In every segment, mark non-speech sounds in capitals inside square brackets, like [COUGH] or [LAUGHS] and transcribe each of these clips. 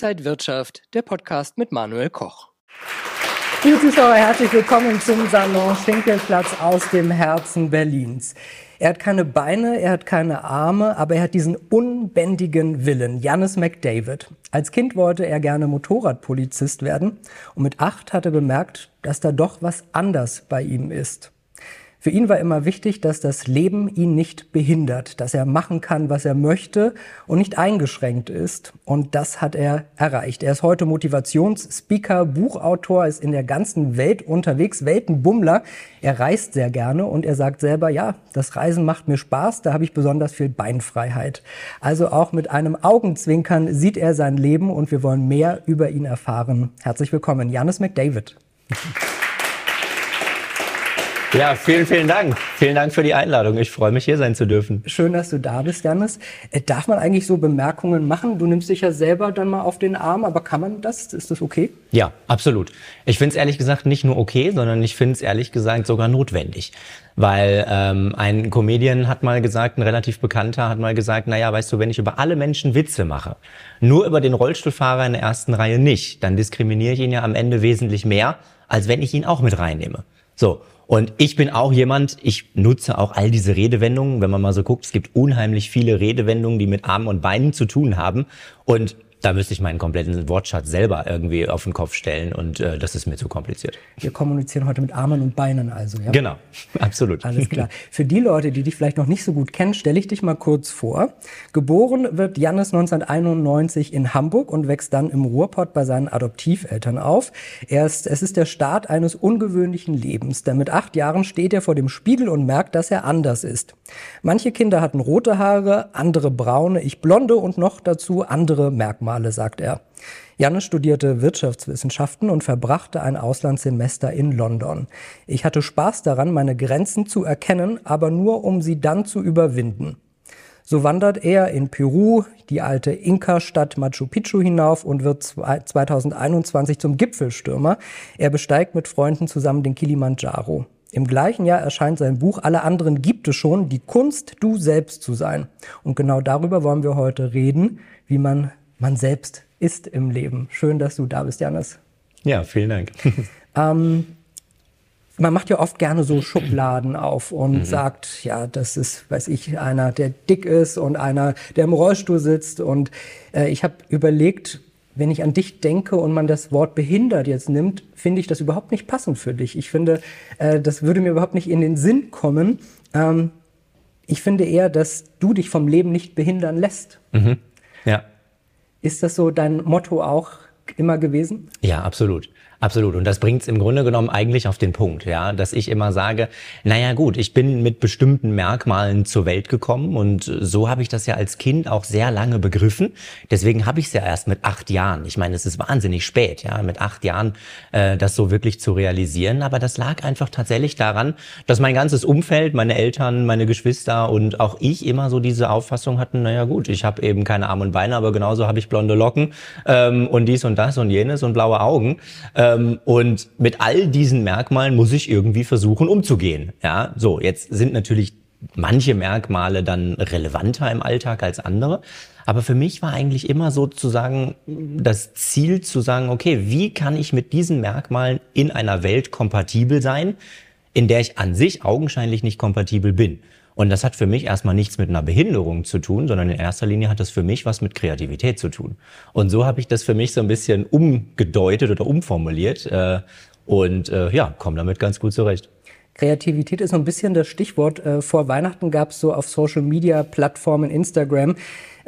Inside Wirtschaft, der Podcast mit Manuel Koch. Liebe Zuschauer, herzlich willkommen zum Salon Schinkelplatz aus dem Herzen Berlins. Er hat keine Beine, er hat keine Arme, aber er hat diesen unbändigen Willen. Jannis McDavid. Als Kind wollte er gerne Motorradpolizist werden und mit acht hat er bemerkt, dass da doch was anders bei ihm ist. Für ihn war immer wichtig, dass das Leben ihn nicht behindert, dass er machen kann, was er möchte und nicht eingeschränkt ist. Und das hat er erreicht. Er ist heute Motivationsspeaker, Buchautor, ist in der ganzen Welt unterwegs, Weltenbummler. Er reist sehr gerne und er sagt selber, ja, das Reisen macht mir Spaß, da habe ich besonders viel Beinfreiheit. Also auch mit einem Augenzwinkern sieht er sein Leben und wir wollen mehr über ihn erfahren. Herzlich willkommen, Janis McDavid. Ja, vielen, vielen Dank. Vielen Dank für die Einladung. Ich freue mich, hier sein zu dürfen. Schön, dass du da bist, Janis. Äh, darf man eigentlich so Bemerkungen machen? Du nimmst dich ja selber dann mal auf den Arm, aber kann man das? Ist das okay? Ja, absolut. Ich finde es ehrlich gesagt nicht nur okay, sondern ich finde es ehrlich gesagt sogar notwendig. Weil ähm, ein Comedian hat mal gesagt, ein relativ bekannter hat mal gesagt, naja, weißt du, wenn ich über alle Menschen Witze mache, nur über den Rollstuhlfahrer in der ersten Reihe nicht, dann diskriminiere ich ihn ja am Ende wesentlich mehr, als wenn ich ihn auch mit reinnehme. So, und ich bin auch jemand, ich nutze auch all diese Redewendungen, wenn man mal so guckt, es gibt unheimlich viele Redewendungen, die mit Armen und Beinen zu tun haben. Und da müsste ich meinen kompletten Wortschatz selber irgendwie auf den Kopf stellen und äh, das ist mir zu kompliziert. Wir kommunizieren heute mit Armen und Beinen also, ja? Genau, [LAUGHS] absolut. Alles klar. Für die Leute, die dich vielleicht noch nicht so gut kennen, stelle ich dich mal kurz vor. Geboren wird Jannis 1991 in Hamburg und wächst dann im Ruhrpott bei seinen Adoptiveltern auf. Er ist, es ist der Start eines ungewöhnlichen Lebens, denn mit acht Jahren steht er vor dem Spiegel und merkt, dass er anders ist. Manche Kinder hatten rote Haare, andere braune, ich blonde und noch dazu andere Merkmale. Male, sagt er. Janne studierte Wirtschaftswissenschaften und verbrachte ein Auslandssemester in London. Ich hatte Spaß daran, meine Grenzen zu erkennen, aber nur um sie dann zu überwinden. So wandert er in Peru die alte Inka-Stadt Machu Picchu hinauf und wird 2021 zum Gipfelstürmer. Er besteigt mit Freunden zusammen den Kilimanjaro. Im gleichen Jahr erscheint sein Buch Alle anderen gibt es schon, die Kunst, du selbst zu sein. Und genau darüber wollen wir heute reden, wie man man selbst ist im Leben. Schön, dass du da bist, Janis. Ja, vielen Dank. [LAUGHS] Ähm, man macht ja oft gerne so Schubladen auf und mhm. sagt, ja, das ist, weiß ich, einer, der dick ist und einer, der im Rollstuhl sitzt. Und äh, ich habe überlegt, wenn ich an dich denke und man das Wort behindert jetzt nimmt, finde ich das überhaupt nicht passend für dich. Ich finde, äh, das würde mir überhaupt nicht in den Sinn kommen. Ähm, ich finde eher, dass du dich vom Leben nicht behindern lässt. Mhm. Ist das so dein Motto auch immer gewesen? Ja, absolut. Absolut. Und das bringt es im Grunde genommen eigentlich auf den Punkt, ja, dass ich immer sage, naja gut, ich bin mit bestimmten Merkmalen zur Welt gekommen und so habe ich das ja als Kind auch sehr lange begriffen. Deswegen habe ich es ja erst mit acht Jahren. Ich meine, es ist wahnsinnig spät, ja, mit acht Jahren äh, das so wirklich zu realisieren. Aber das lag einfach tatsächlich daran, dass mein ganzes Umfeld, meine Eltern, meine Geschwister und auch ich immer so diese Auffassung hatten, naja gut, ich habe eben keine Arme und Beine, aber genauso habe ich blonde Locken ähm, und dies und das und jenes und blaue Augen. Äh, ähm, und mit all diesen Merkmalen muss ich irgendwie versuchen umzugehen. Ja, so, jetzt sind natürlich manche Merkmale dann relevanter im Alltag als andere. Aber für mich war eigentlich immer sozusagen das Ziel zu sagen, okay, wie kann ich mit diesen Merkmalen in einer Welt kompatibel sein, in der ich an sich augenscheinlich nicht kompatibel bin. Und das hat für mich erstmal nichts mit einer Behinderung zu tun, sondern in erster Linie hat das für mich was mit Kreativität zu tun. Und so habe ich das für mich so ein bisschen umgedeutet oder umformuliert äh, und äh, ja, komme damit ganz gut zurecht. Kreativität ist so ein bisschen das Stichwort. Äh, vor Weihnachten gab es so auf Social-Media-Plattformen, Instagram,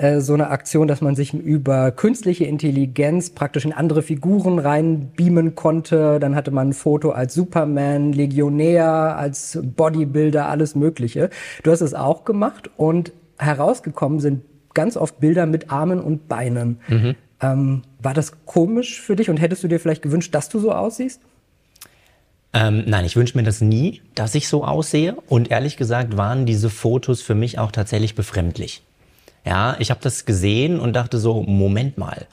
äh, so eine Aktion, dass man sich über künstliche Intelligenz praktisch in andere Figuren reinbeamen konnte. Dann hatte man ein Foto als Superman, Legionär, als Bodybuilder, alles Mögliche. Du hast es auch gemacht und herausgekommen sind ganz oft Bilder mit Armen und Beinen. Mhm. Ähm, war das komisch für dich und hättest du dir vielleicht gewünscht, dass du so aussiehst? Ähm, nein, ich wünsche mir das nie, dass ich so aussehe. Und ehrlich gesagt waren diese Fotos für mich auch tatsächlich befremdlich. Ja, ich habe das gesehen und dachte so, Moment mal.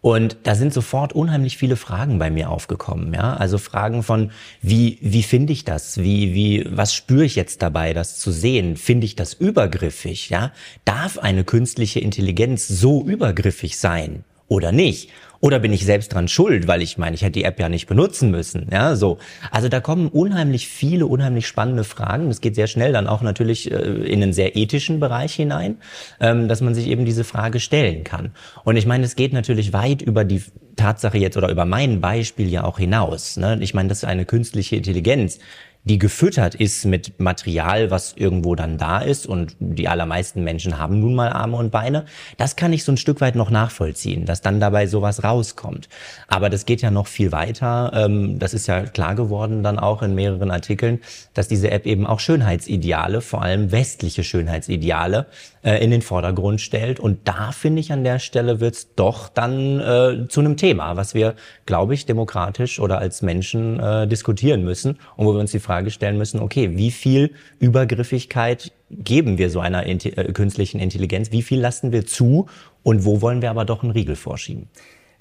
Und da sind sofort unheimlich viele Fragen bei mir aufgekommen, ja. Also Fragen von, wie, wie finde ich das? Wie, wie, was spüre ich jetzt dabei, das zu sehen? Finde ich das übergriffig, ja? Darf eine künstliche Intelligenz so übergriffig sein? oder nicht? Oder bin ich selbst dran schuld, weil ich meine, ich hätte die App ja nicht benutzen müssen. Ja, so. Also da kommen unheimlich viele, unheimlich spannende Fragen. Es geht sehr schnell dann auch natürlich äh, in einen sehr ethischen Bereich hinein, ähm, dass man sich eben diese Frage stellen kann. Und ich meine, es geht natürlich weit über die Tatsache jetzt oder über mein Beispiel ja auch hinaus. Ne? Ich meine, das ist eine künstliche Intelligenz die gefüttert ist mit Material, was irgendwo dann da ist und die allermeisten Menschen haben nun mal Arme und Beine, das kann ich so ein Stück weit noch nachvollziehen, dass dann dabei sowas rauskommt. Aber das geht ja noch viel weiter. Ähm, das ist ja klar geworden dann auch in mehreren Artikeln, dass diese App eben auch Schönheitsideale, vor allem westliche Schönheitsideale, äh, in den Vordergrund stellt. Und da finde ich an der Stelle wird es doch dann äh, zu einem Thema, was wir, glaube ich, demokratisch oder als Menschen äh, diskutieren müssen und wo wir uns die Frage stellen müssen, okay, wie viel Übergriffigkeit geben wir so einer äh, künstlichen Intelligenz? Wie viel lassen wir zu? Und wo wollen wir aber doch einen Riegel vorschieben?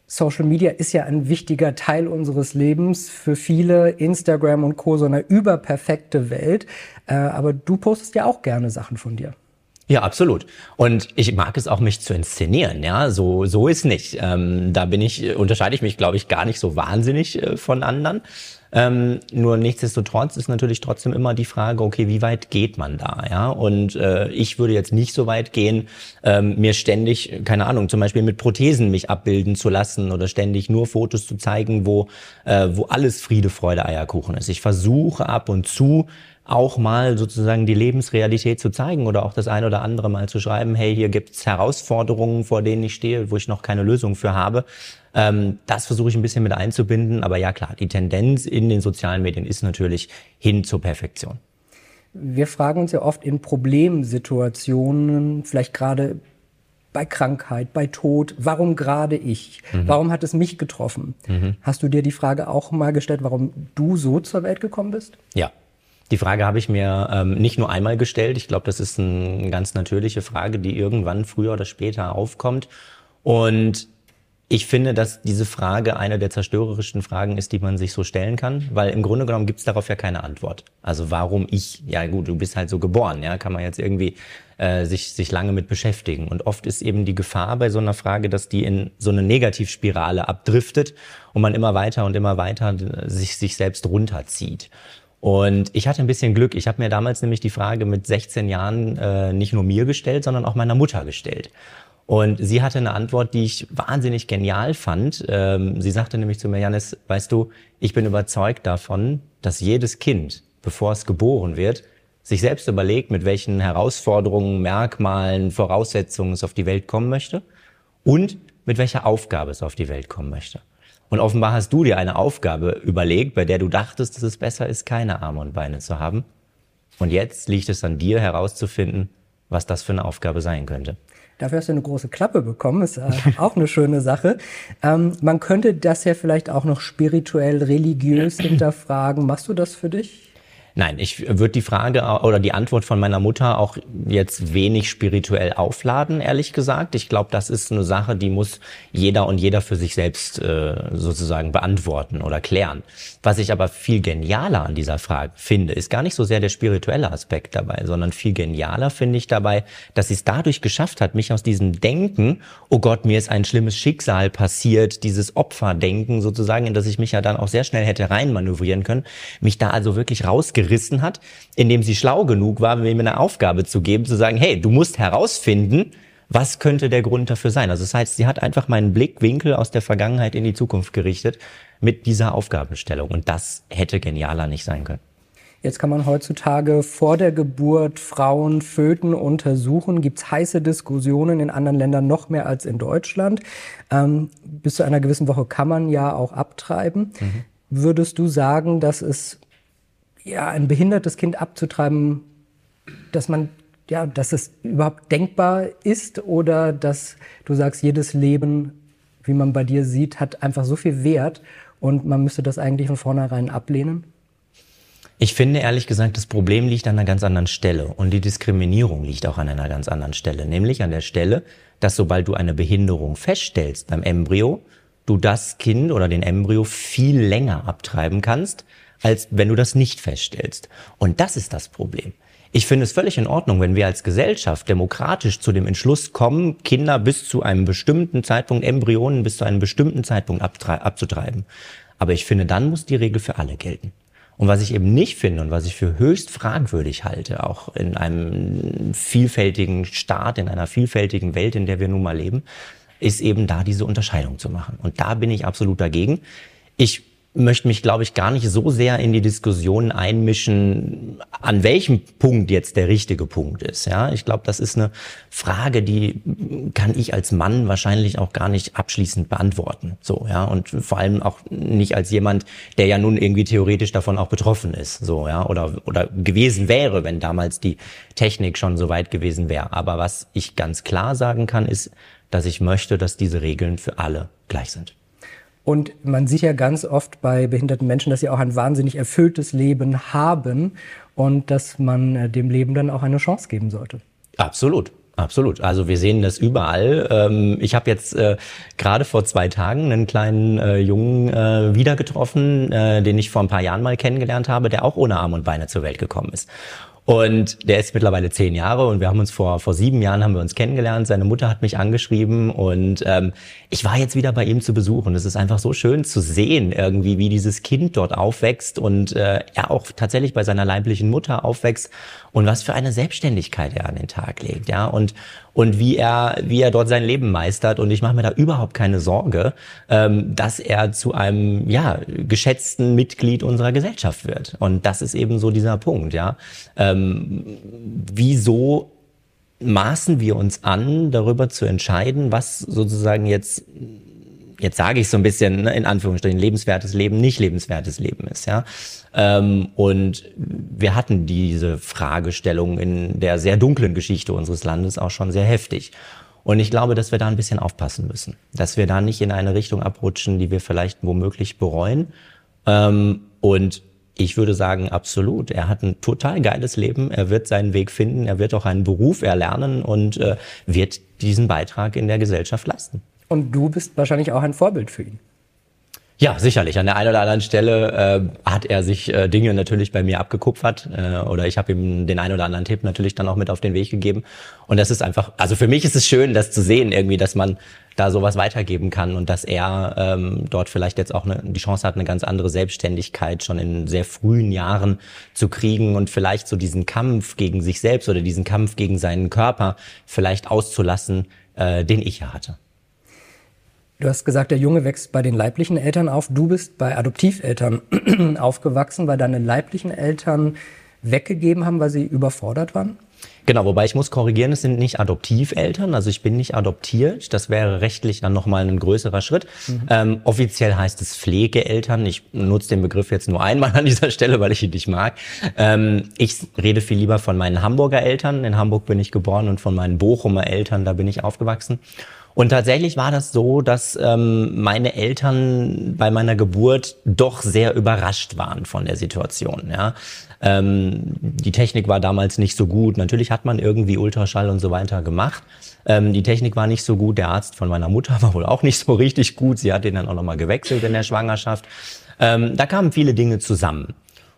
Social Media ist ja ein wichtiger Teil unseres Lebens. Für viele Instagram und Co. so eine überperfekte Welt. Äh, aber du postest ja auch gerne Sachen von dir. Ja, absolut. Und ich mag es auch, mich zu inszenieren. Ja, so so ist nicht. Ähm, da bin ich unterscheide ich mich, glaube ich, gar nicht so wahnsinnig äh, von anderen. Ähm, nur nichtsdestotrotz ist natürlich trotzdem immer die Frage, okay, wie weit geht man da? Ja, und äh, ich würde jetzt nicht so weit gehen, ähm, mir ständig, keine Ahnung, zum Beispiel mit Prothesen mich abbilden zu lassen oder ständig nur Fotos zu zeigen, wo äh, wo alles Friede, Freude, Eierkuchen ist. Ich versuche ab und zu auch mal sozusagen die Lebensrealität zu zeigen oder auch das ein oder andere mal zu schreiben, hey, hier gibt's Herausforderungen, vor denen ich stehe, wo ich noch keine Lösung für habe. Ähm, das versuche ich ein bisschen mit einzubinden, aber ja klar, die Tendenz in den sozialen Medien ist natürlich hin zur Perfektion. Wir fragen uns ja oft in Problemsituationen, vielleicht gerade bei Krankheit, bei Tod, warum gerade ich? Mhm. Warum hat es mich getroffen? Mhm. Hast du dir die Frage auch mal gestellt, warum du so zur Welt gekommen bist? Ja, die Frage habe ich mir ähm, nicht nur einmal gestellt. Ich glaube, das ist eine ganz natürliche Frage, die irgendwann früher oder später aufkommt. Und ich finde, dass diese Frage eine der zerstörerischsten Fragen ist, die man sich so stellen kann, weil im Grunde genommen gibt es darauf ja keine Antwort. Also warum ich? Ja gut, du bist halt so geboren, ja, kann man jetzt irgendwie äh, sich sich lange mit beschäftigen. Und oft ist eben die Gefahr bei so einer Frage, dass die in so eine Negativspirale abdriftet und man immer weiter und immer weiter sich sich selbst runterzieht. Und ich hatte ein bisschen Glück. Ich habe mir damals nämlich die Frage mit 16 Jahren äh, nicht nur mir gestellt, sondern auch meiner Mutter gestellt. Und sie hatte eine Antwort, die ich wahnsinnig genial fand. Ähm, sie sagte nämlich zu mir, Janis, weißt du, ich bin überzeugt davon, dass jedes Kind, bevor es geboren wird, sich selbst überlegt, mit welchen Herausforderungen, Merkmalen, Voraussetzungen es auf die Welt kommen möchte und mit welcher Aufgabe es auf die Welt kommen möchte. Und offenbar hast du dir eine Aufgabe überlegt, bei der du dachtest, dass es besser ist, keine Arme und Beine zu haben. Und jetzt liegt es an dir herauszufinden, was das für eine Aufgabe sein könnte. Dafür hast du eine große Klappe bekommen, ist äh, [LAUGHS] auch eine schöne Sache. Ähm, man könnte das ja vielleicht auch noch spirituell, religiös [CLEARS THROAT] hinterfragen. Machst du das für dich? Nein, ich würde die Frage oder die Antwort von meiner Mutter auch jetzt wenig spirituell aufladen, ehrlich gesagt. Ich glaube, das ist eine Sache, die muss jeder und jeder für sich selbst äh, sozusagen beantworten oder klären. Was ich aber viel genialer an dieser Frage finde, ist gar nicht so sehr der spirituelle Aspekt dabei, sondern viel genialer finde ich dabei, dass sie es dadurch geschafft hat, mich aus diesem Denken, oh Gott, mir ist ein schlimmes Schicksal passiert, dieses Opferdenken sozusagen, in das ich mich ja dann auch sehr schnell hätte reinmanövrieren können, mich da also wirklich rausgerissen gerissen hat, indem sie schlau genug war, mir eine Aufgabe zu geben, zu sagen, hey, du musst herausfinden, was könnte der Grund dafür sein. Also das heißt, sie hat einfach meinen Blickwinkel aus der Vergangenheit in die Zukunft gerichtet mit dieser Aufgabenstellung. Und das hätte genialer nicht sein können. Jetzt kann man heutzutage vor der Geburt Frauen Föten untersuchen. Gibt es heiße Diskussionen in anderen Ländern noch mehr als in Deutschland. Ähm, bis zu einer gewissen Woche kann man ja auch abtreiben. Mhm. Würdest du sagen, dass es ja, ein behindertes Kind abzutreiben, dass man, ja, dass es überhaupt denkbar ist oder dass du sagst, jedes Leben, wie man bei dir sieht, hat einfach so viel Wert und man müsste das eigentlich von vornherein ablehnen? Ich finde ehrlich gesagt, das Problem liegt an einer ganz anderen Stelle und die Diskriminierung liegt auch an einer ganz anderen Stelle, nämlich an der Stelle, dass sobald du eine Behinderung feststellst beim Embryo, du das Kind oder den Embryo viel länger abtreiben kannst, als wenn du das nicht feststellst. Und das ist das Problem. Ich finde es völlig in Ordnung, wenn wir als Gesellschaft demokratisch zu dem Entschluss kommen, Kinder bis zu einem bestimmten Zeitpunkt, Embryonen bis zu einem bestimmten Zeitpunkt abzutreiben. Aber ich finde, dann muss die Regel für alle gelten. Und was ich eben nicht finde und was ich für höchst fragwürdig halte, auch in einem vielfältigen Staat, in einer vielfältigen Welt, in der wir nun mal leben, ist eben da diese Unterscheidung zu machen. Und da bin ich absolut dagegen. Ich möchte mich, glaube ich, gar nicht so sehr in die Diskussion einmischen, an welchem Punkt jetzt der richtige Punkt ist. Ja, ich glaube, das ist eine Frage, die kann ich als Mann wahrscheinlich auch gar nicht abschließend beantworten. So, ja, und vor allem auch nicht als jemand, der ja nun irgendwie theoretisch davon auch betroffen ist. So, ja, oder, oder gewesen wäre, wenn damals die Technik schon so weit gewesen wäre. Aber was ich ganz klar sagen kann, ist, dass ich möchte, dass diese Regeln für alle gleich sind. Und man sieht ja ganz oft bei behinderten Menschen, dass sie auch ein wahnsinnig erfülltes Leben haben und dass man äh, dem Leben dann auch eine Chance geben sollte. Absolut. Absolut. Also wir sehen das überall. Ähm, ich habe jetzt äh, gerade vor zwei Tagen einen kleinen äh, Jungen wieder getroffen, den ich vor ein paar Jahren mal kennengelernt habe, der auch ohne Arm und Beine zur Welt gekommen ist. Und der ist mittlerweile zehn Jahre und wir haben uns vor, vor sieben Jahren haben wir uns kennengelernt. Seine Mutter hat mich angeschrieben und ähm, ich war jetzt wieder bei ihm zu Besuch und es ist einfach so schön zu sehen, irgendwie, wie dieses Kind dort aufwächst und äh, er auch tatsächlich bei seiner leiblichen Mutter aufwächst und was für eine Selbstständigkeit er an den Tag legt, ja. Und, und wie er, wie er dort sein Leben meistert. Und ich mache mir da überhaupt keine Sorge, ähm, dass er zu einem ja geschätzten Mitglied unserer Gesellschaft wird. Und das ist eben so dieser Punkt, ja. Ähm, wieso maßen wir uns an, darüber zu entscheiden, was sozusagen jetzt jetzt sage ich so ein bisschen ne, in Anführungsstrichen lebenswertes Leben, nicht lebenswertes Leben ist, ja. Ähm, und wir hatten diese Fragestellung in der sehr dunklen Geschichte unseres Landes auch schon sehr heftig. Und ich glaube, dass wir da ein bisschen aufpassen müssen, dass wir da nicht in eine Richtung abrutschen, die wir vielleicht womöglich bereuen. Ähm, und ich würde sagen, absolut. Er hat ein total geiles Leben. Er wird seinen Weg finden. Er wird auch einen Beruf erlernen und äh, wird diesen Beitrag in der Gesellschaft leisten. Und du bist wahrscheinlich auch ein Vorbild für ihn. Ja, sicherlich. An der einen oder anderen Stelle äh, hat er sich äh, Dinge natürlich bei mir abgekupfert äh, oder ich habe ihm den einen oder anderen Tipp natürlich dann auch mit auf den Weg gegeben. Und das ist einfach, also für mich ist es schön, das zu sehen irgendwie, dass man da sowas weitergeben kann und dass er ähm, dort vielleicht jetzt auch eine, die Chance hat, eine ganz andere Selbstständigkeit schon in sehr frühen Jahren zu kriegen und vielleicht so diesen Kampf gegen sich selbst oder diesen Kampf gegen seinen Körper vielleicht auszulassen, äh, den ich ja hatte. Du hast gesagt, der Junge wächst bei den leiblichen Eltern auf. Du bist bei Adoptiveltern [CLEARS THROAT] aufgewachsen, weil deine leiblichen Eltern weggegeben haben, weil sie überfordert waren? Genau, wobei ich muss korrigieren, es sind nicht Adoptiveltern, also ich bin nicht adoptiert. Das wäre rechtlich dann nochmal ein größerer Schritt. Mhm. Ähm, offiziell heißt es Pflegeeltern. Ich nutze den Begriff jetzt nur einmal an dieser Stelle, weil ich ihn nicht mag. Ähm, ich rede viel lieber von meinen Hamburger Eltern. In Hamburg bin ich geboren und von meinen Bochumer Eltern, da bin ich aufgewachsen. Und tatsächlich war das so, dass ähm, meine Eltern bei meiner Geburt doch sehr überrascht waren von der Situation. Ja. Ähm, die Technik war damals nicht so gut. Natürlich hat man irgendwie Ultraschall und so weiter gemacht. Ähm, die Technik war nicht so gut. Der Arzt von meiner Mutter [LAUGHS] war wohl auch nicht so richtig gut. Sie hat den dann auch nochmal gewechselt in der Schwangerschaft. Ähm, da kamen viele Dinge zusammen.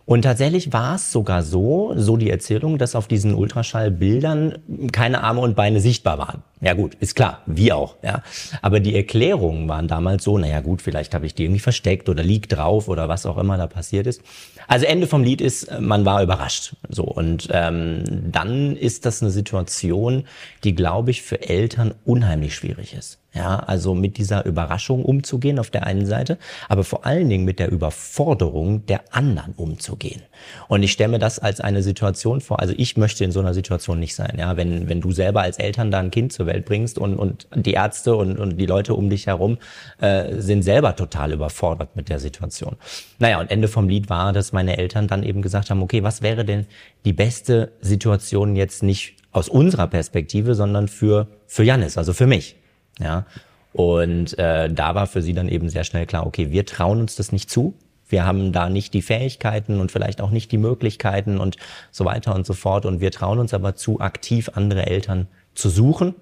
Und tatsächlich war es sogar so, so die Erzählung, dass auf diesen Ultraschallbildern keine Arme und Beine sichtbar waren. Ja gut, ist klar, wie auch. Ja. Aber die Erklärungen waren damals so, naja gut, vielleicht habe ich die irgendwie versteckt oder liegt drauf oder was auch immer da passiert ist. Also Ende vom Lied ist, man war überrascht. So und ähm, dann ist das eine Situation, die, glaube ich, für Eltern unheimlich schwierig ist. Ja, also mit dieser Überraschung umzugehen auf der einen Seite, aber vor allen Dingen mit der Überforderung der anderen umzugehen. Und ich stelle mir das als eine Situation vor, also ich möchte in so einer Situation nicht sein. Ja, wenn, wenn du selber als Eltern da ein Kind zur Welt bringst und, und die Ärzte und, und die Leute um dich herum äh, sind selber total überfordert mit der Situation. Naja, und Ende vom Lied war, dass meine Eltern dann eben gesagt haben, okay, was wäre denn die beste Situation jetzt nicht aus unserer Perspektive, sondern für, für Janis, also für mich. Ja. Und äh, da war für sie dann eben sehr schnell klar, okay, wir trauen uns das nicht zu. Wir haben da nicht die Fähigkeiten und vielleicht auch nicht die Möglichkeiten und so weiter und so fort. Und wir trauen uns aber zu, aktiv andere Eltern zu suchen,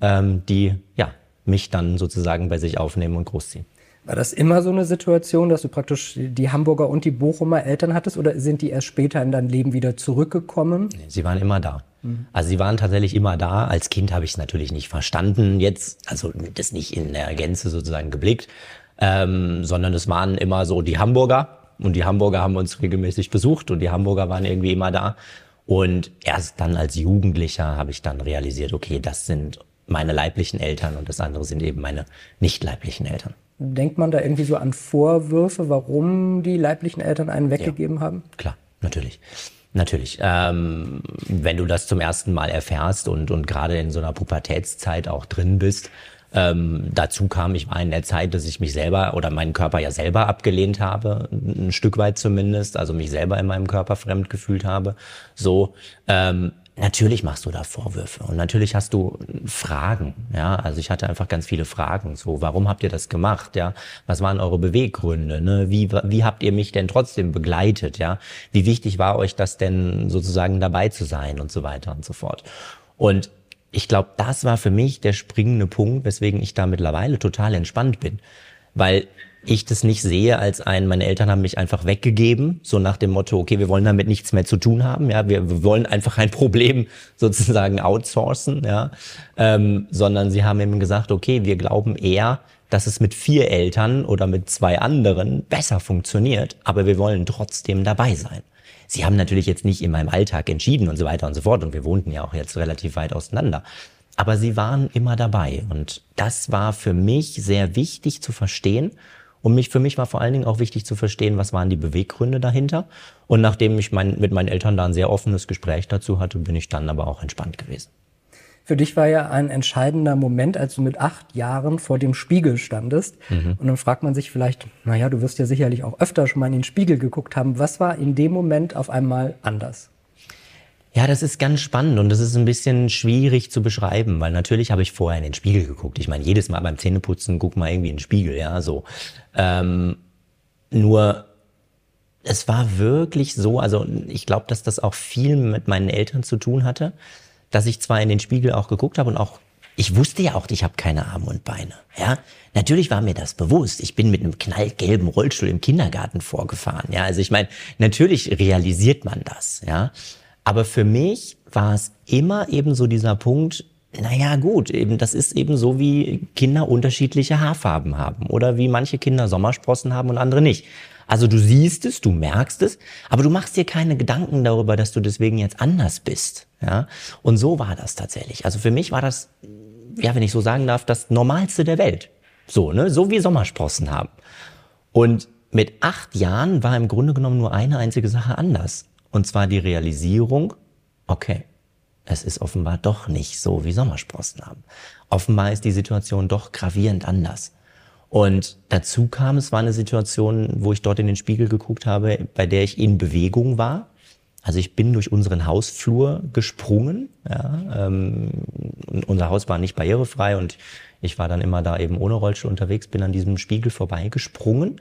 ähm, die ja mich dann sozusagen bei sich aufnehmen und großziehen. War das immer so eine Situation, dass du praktisch die Hamburger und die Bochumer Eltern hattest oder sind die erst später in dein Leben wieder zurückgekommen? Sie waren immer da. Mhm. Also sie waren tatsächlich immer da. Als Kind habe ich es natürlich nicht verstanden jetzt, also das nicht in der Gänze sozusagen geblickt, ähm, sondern es waren immer so die Hamburger und die Hamburger haben uns regelmäßig besucht und die Hamburger waren irgendwie immer da. Und erst dann als Jugendlicher habe ich dann realisiert, okay, das sind meine leiblichen Eltern und das andere sind eben meine nicht leiblichen Eltern. Denkt man da irgendwie so an Vorwürfe, warum die leiblichen Eltern einen weggegeben ja, haben? Klar, natürlich. Natürlich. Ähm, wenn du das zum ersten Mal erfährst und, und gerade in so einer Pubertätszeit auch drin bist, ähm, dazu kam, ich war in der Zeit, dass ich mich selber oder meinen Körper ja selber abgelehnt habe, ein Stück weit zumindest, also mich selber in meinem Körper fremd gefühlt habe. So, ähm, Natürlich machst du da Vorwürfe und natürlich hast du Fragen, ja. Also ich hatte einfach ganz viele Fragen. So, warum habt ihr das gemacht, ja? Was waren eure Beweggründe, ne? Wie, wie habt ihr mich denn trotzdem begleitet, ja? Wie wichtig war euch das denn sozusagen dabei zu sein und so weiter und so fort. Und ich glaube, das war für mich der springende Punkt, weswegen ich da mittlerweile total entspannt bin. Weil ich das nicht sehe als ein, meine Eltern haben mich einfach weggegeben, so nach dem Motto, okay, wir wollen damit nichts mehr zu tun haben, ja, wir, wollen einfach ein [LAUGHS] Problem sozusagen outsourcen, ja, ähm, sondern sie haben eben gesagt, okay, wir glauben eher, dass es mit vier Eltern oder mit zwei anderen besser funktioniert, aber wir wollen trotzdem dabei sein. Sie haben natürlich jetzt nicht in meinem Alltag entschieden und so weiter und so fort und wir wohnten ja auch jetzt relativ weit auseinander. Aber sie waren immer dabei und das war für mich sehr wichtig zu verstehen und mich, für mich war vor allen Dingen auch wichtig zu verstehen, was waren die Beweggründe dahinter. Und nachdem ich mein, mit meinen Eltern da ein sehr offenes Gespräch dazu hatte, bin ich dann aber auch entspannt gewesen. Für dich war ja ein entscheidender Moment, als du mit acht Jahren vor dem Spiegel standest. Mhm. Und dann fragt man sich vielleicht, naja, du wirst ja sicherlich auch öfter schon mal in den Spiegel geguckt haben. Was war in dem Moment auf einmal anders? Ja, das ist ganz spannend und das ist ein bisschen schwierig zu beschreiben, weil natürlich habe ich vorher in den Spiegel geguckt. Ich meine, jedes Mal beim Zähneputzen guck mal irgendwie in den Spiegel, ja, so. Ähm, nur es war wirklich so, also ich glaube, dass das auch viel mit meinen Eltern zu tun hatte, dass ich zwar in den Spiegel auch geguckt habe und auch ich wusste ja auch, ich habe keine Arme und Beine. Ja, natürlich war mir das bewusst. Ich bin mit einem knallgelben Rollstuhl im Kindergarten vorgefahren. Ja, also ich meine, natürlich realisiert man das. Ja, aber für mich war es immer eben so dieser Punkt, naja gut, eben das ist eben so, wie Kinder unterschiedliche Haarfarben haben oder wie manche Kinder Sommersprossen haben und andere nicht. Also du siehst es, du merkst es, aber du machst dir keine Gedanken darüber, dass du deswegen jetzt anders bist. Ja? Und so war das tatsächlich. Also für mich war das, ja, wenn ich so sagen darf, das Normalste der Welt. So, ne? So wie Sommersprossen haben. Und mit acht Jahren war im Grunde genommen nur eine einzige Sache anders. Und zwar die Realisierung, okay, es ist offenbar doch nicht so, wie Sommersprossen haben. Offenbar ist die Situation doch gravierend anders. Und dazu kam, es war eine Situation, wo ich dort in den Spiegel geguckt habe, bei der ich in Bewegung war. Also ich bin durch unseren Hausflur gesprungen. Ja, ähm, unser Haus war nicht barrierefrei und ich war dann immer da eben ohne Rollstuhl unterwegs, bin an diesem Spiegel vorbeigesprungen.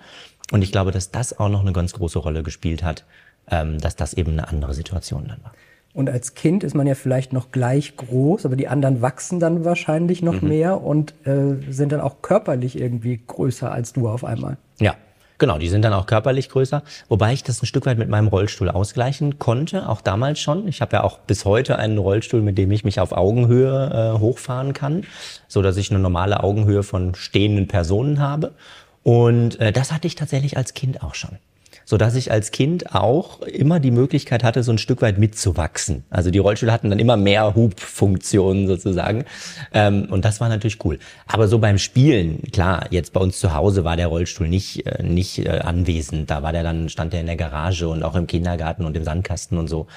Und ich glaube, dass das auch noch eine ganz große Rolle gespielt hat, dass das eben eine andere Situation dann war. Und als Kind ist man ja vielleicht noch gleich groß, aber die anderen wachsen dann wahrscheinlich noch mhm. mehr und äh, sind dann auch körperlich irgendwie größer als du auf einmal. Ja, Genau, die sind dann auch körperlich größer, wobei ich das ein Stück weit mit meinem Rollstuhl ausgleichen konnte, auch damals schon. Ich habe ja auch bis heute einen Rollstuhl, mit dem ich mich auf Augenhöhe äh, hochfahren kann, so dass ich eine normale Augenhöhe von stehenden Personen habe. Und äh, das hatte ich tatsächlich als Kind auch schon so dass ich als Kind auch immer die Möglichkeit hatte, so ein Stück weit mitzuwachsen. Also die Rollstühle hatten dann immer mehr Hubfunktionen sozusagen. Ähm, und das war natürlich cool. Aber so beim Spielen, klar, jetzt bei uns zu Hause war der Rollstuhl nicht, äh, nicht äh, anwesend. Da war der dann, stand der in der Garage und auch im Kindergarten und im Sandkasten und so.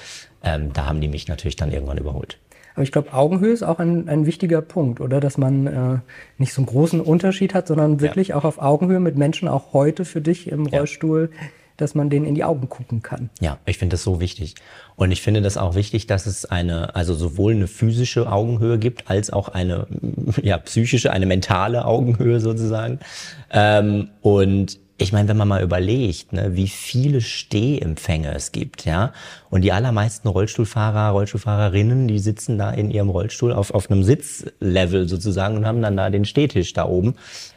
Ähm, da haben die mich natürlich dann irgendwann überholt. Aber ich glaube, Augenhöhe ist auch ein, ein wichtiger Punkt, oder? Dass man äh, nicht so einen großen Unterschied hat, sondern wirklich ja. auch auf Augenhöhe mit Menschen, auch heute für dich im Rollstuhl, ja dass man denen in die Augen gucken kann. Ja, ich finde das so wichtig. Und ich finde das auch wichtig, dass es eine, also sowohl eine physische Augenhöhe gibt, als auch eine, [LAUGHS] ja, psychische, eine mentale Augenhöhe sozusagen. Ähm, und ich meine, wenn man mal überlegt, ne, wie viele Stehempfänge es gibt, ja, und die allermeisten Rollstuhlfahrer, Rollstuhlfahrerinnen, die sitzen da in ihrem Rollstuhl auf, auf einem Sitzlevel sozusagen und haben dann da den Stehtisch da oben.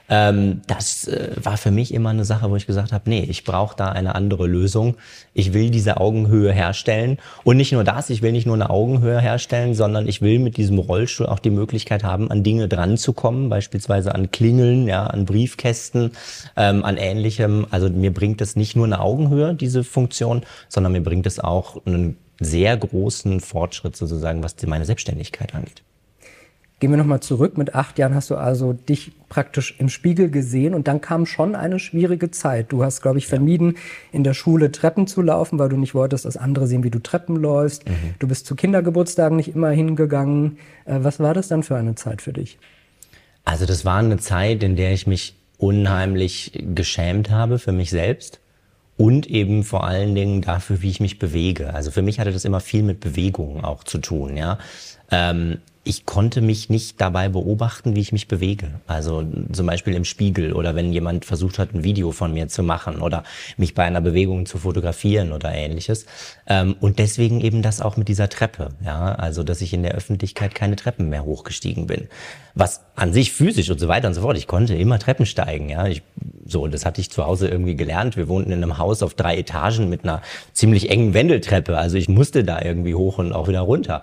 Ähm, das äh, war für mich immer eine Sache, wo ich gesagt habe, nee, ich brauche da eine andere Lösung. Ich will diese Augenhöhe herstellen. Und nicht nur das, ich will nicht nur eine Augenhöhe herstellen, sondern ich will mit diesem Rollstuhl auch die Möglichkeit haben, an Dinge dran zu kommen, beispielsweise an Klingeln, ja, an Briefkästen, ähm, an ähnlichem. Also mir bringt es nicht nur eine Augenhöhe, diese Funktion, sondern mir bringt es auch einen sehr großen Fortschritt sozusagen, was meine Selbstständigkeit angeht. Gehen wir nochmal zurück. Mit acht Jahren hast du also dich praktisch im Spiegel gesehen und dann kam schon eine schwierige Zeit. Du hast, glaube ich, vermieden, in der Schule Treppen zu laufen, weil du nicht wolltest, dass andere sehen, wie du Treppen läufst. Mhm. Du bist zu Kindergeburtstagen nicht immer hingegangen. Äh, was war das dann für eine Zeit für dich? Also das war eine Zeit, in der ich mich unheimlich geschämt habe für mich selbst und eben vor allen Dingen dafür, wie ich mich bewege. Also für mich hatte das immer viel mit Bewegung auch zu tun, ja. Ähm, ich konnte mich nicht dabei beobachten, wie ich mich bewege. Also zum Beispiel im Spiegel oder wenn jemand versucht hat, ein Video von mir zu machen oder mich bei einer Bewegung zu fotografieren oder ähnliches. Ähm, und deswegen eben das auch mit dieser Treppe. Ja, also dass ich in der Öffentlichkeit keine Treppen mehr hochgestiegen bin. Was an sich physisch und so weiter und so fort. Ich konnte immer Treppen steigen. Ja, ich, so das hatte ich zu Hause irgendwie gelernt. Wir wohnten in einem Haus auf drei Etagen mit einer ziemlich engen Wendeltreppe. Also ich musste da irgendwie hoch und auch wieder runter.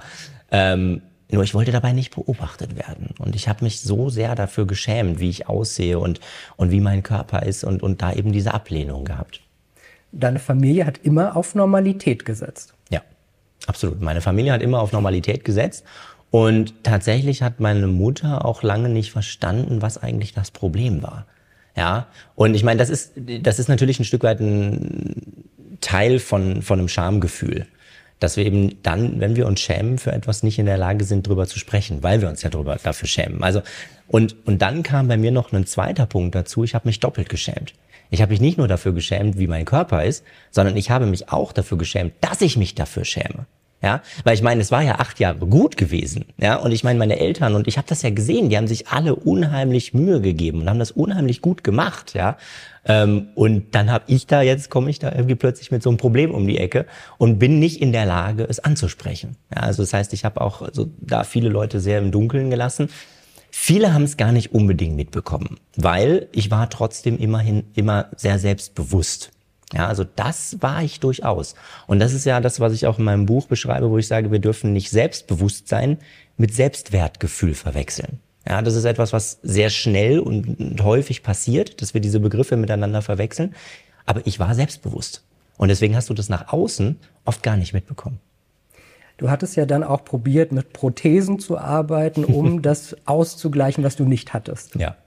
Ähm, nur ich wollte dabei nicht beobachtet werden. Und ich habe mich so sehr dafür geschämt, wie ich aussehe und, und wie mein Körper ist und, und da eben diese Ablehnung gehabt. Deine Familie hat immer auf Normalität gesetzt. Ja, absolut. Meine Familie hat immer auf Normalität gesetzt. Und tatsächlich hat meine Mutter auch lange nicht verstanden, was eigentlich das Problem war. Ja, und ich meine, das ist, das ist natürlich ein Stück weit ein Teil von, von einem Schamgefühl dass wir eben dann, wenn wir uns schämen für etwas, nicht in der Lage sind, drüber zu sprechen, weil wir uns ja drüber dafür schämen. Also und und dann kam bei mir noch ein zweiter Punkt dazu. Ich habe mich doppelt geschämt. Ich habe mich nicht nur dafür geschämt, wie mein Körper ist, sondern ich habe mich auch dafür geschämt, dass ich mich dafür schäme. Ja, weil ich meine, es war ja acht Jahre gut gewesen. Ja, und ich meine, meine Eltern und ich habe das ja gesehen, die haben sich alle unheimlich Mühe gegeben und haben das unheimlich gut gemacht. Ja, ähm, und dann habe ich da jetzt komme ich da irgendwie plötzlich mit so einem Problem um die Ecke und bin nicht in der Lage, es anzusprechen. Ja, also das heißt, ich habe auch also da viele Leute sehr im Dunkeln gelassen. Viele haben es gar nicht unbedingt mitbekommen, weil ich war trotzdem immerhin immer sehr selbstbewusst. Ja, also das war ich durchaus. Und das ist ja das, was ich auch in meinem Buch beschreibe, wo ich sage, wir dürfen nicht Selbstbewusstsein mit Selbstwertgefühl verwechseln. Ja, das ist etwas, was sehr schnell und häufig passiert, dass wir diese Begriffe miteinander verwechseln. Aber ich war selbstbewusst. Und deswegen hast du das nach außen oft gar nicht mitbekommen. Du hattest ja dann auch probiert, mit Prothesen zu arbeiten, um [LAUGHS] das auszugleichen, was du nicht hattest. Ja.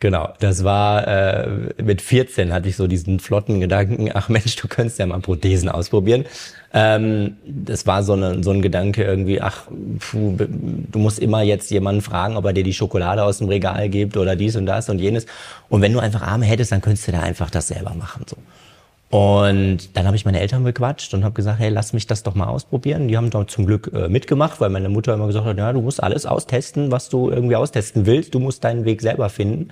Genau, das war äh, mit 14 hatte ich so diesen flotten Gedanken, ach Mensch, du könntest ja mal Prothesen ausprobieren. Ähm, das war so, eine, so ein Gedanke irgendwie, ach, puh, du musst immer jetzt jemanden fragen, ob er dir die Schokolade aus dem Regal gibt oder dies und das und jenes. Und wenn du einfach Arme hättest, dann könntest du da einfach das selber machen. so. Und dann habe ich meine Eltern bequatscht und habe gesagt, hey, lass mich das doch mal ausprobieren. Die haben dort zum Glück äh, mitgemacht, weil meine Mutter immer gesagt hat, ja, du musst alles austesten, was du irgendwie austesten willst. Du musst deinen Weg selber finden.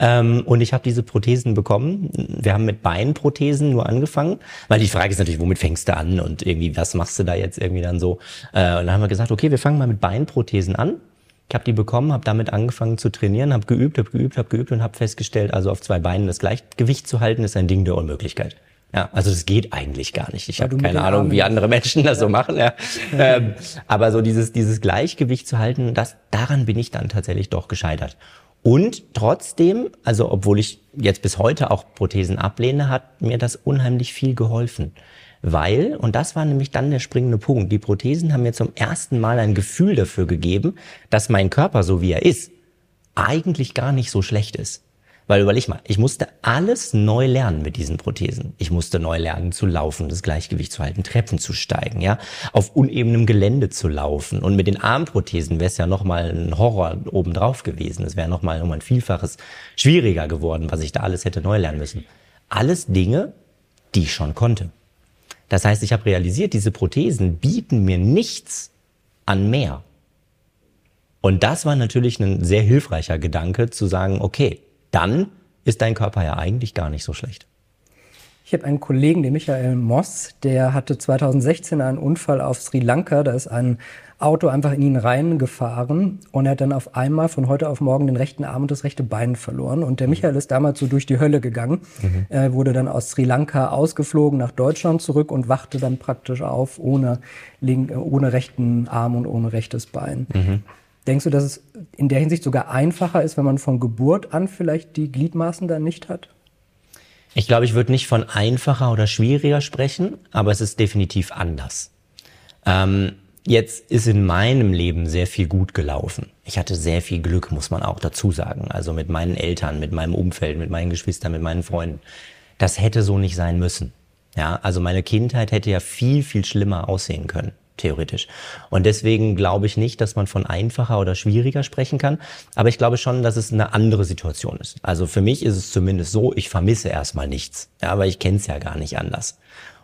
Ähm, und ich habe diese Prothesen bekommen. Wir haben mit Beinprothesen nur angefangen, weil die Frage ist natürlich, womit fängst du an und irgendwie, was machst du da jetzt irgendwie dann so? Äh, und dann haben wir gesagt, okay, wir fangen mal mit Beinprothesen an. Ich habe die bekommen, habe damit angefangen zu trainieren, habe geübt, habe geübt, habe geübt und habe festgestellt, also auf zwei Beinen das Gleichgewicht zu halten, ist ein Ding der Unmöglichkeit. Ja, also das geht eigentlich gar nicht. Ich habe keine Ahnung, Armen. wie andere Menschen das so machen. Ja. [LAUGHS] ähm, aber so dieses, dieses Gleichgewicht zu halten, das, daran bin ich dann tatsächlich doch gescheitert. Und trotzdem, also obwohl ich jetzt bis heute auch Prothesen ablehne, hat mir das unheimlich viel geholfen. Weil, und das war nämlich dann der springende Punkt, die Prothesen haben mir zum ersten Mal ein Gefühl dafür gegeben, dass mein Körper, so wie er ist, eigentlich gar nicht so schlecht ist. Weil überleg mal, ich musste alles neu lernen mit diesen Prothesen. Ich musste neu lernen zu laufen, das Gleichgewicht zu halten, Treppen zu steigen, ja, auf unebenem Gelände zu laufen. Und mit den Armprothesen wäre es ja nochmal ein Horror obendrauf gewesen. Es wäre nochmal noch mal ein Vielfaches schwieriger geworden, was ich da alles hätte neu lernen müssen. Alles Dinge, die ich schon konnte. Das heißt, ich habe realisiert, diese Prothesen bieten mir nichts an mehr. Und das war natürlich ein sehr hilfreicher Gedanke, zu sagen, okay, dann ist dein Körper ja eigentlich gar nicht so schlecht. Ich habe einen Kollegen, den Michael Moss, der hatte 2016 einen Unfall auf Sri Lanka. Da ist ein Auto einfach in ihn reingefahren und er hat dann auf einmal von heute auf morgen den rechten Arm und das rechte Bein verloren. Und der mhm. Michael ist damals so durch die Hölle gegangen. Mhm. Er wurde dann aus Sri Lanka ausgeflogen nach Deutschland zurück und wachte dann praktisch auf ohne, ohne rechten Arm und ohne rechtes Bein. Mhm. Denkst du, dass es in der Hinsicht sogar einfacher ist, wenn man von Geburt an vielleicht die Gliedmaßen dann nicht hat? Ich glaube, ich würde nicht von einfacher oder schwieriger sprechen, aber es ist definitiv anders. Ähm, jetzt ist in meinem Leben sehr viel gut gelaufen. Ich hatte sehr viel Glück, muss man auch dazu sagen. Also mit meinen Eltern, mit meinem Umfeld, mit meinen Geschwistern, mit meinen Freunden. Das hätte so nicht sein müssen. Ja, also meine Kindheit hätte ja viel, viel schlimmer aussehen können theoretisch. Und deswegen glaube ich nicht, dass man von einfacher oder schwieriger sprechen kann. Aber ich glaube schon, dass es eine andere Situation ist. Also für mich ist es zumindest so, ich vermisse erstmal nichts. Ja, aber ich kenne es ja gar nicht anders.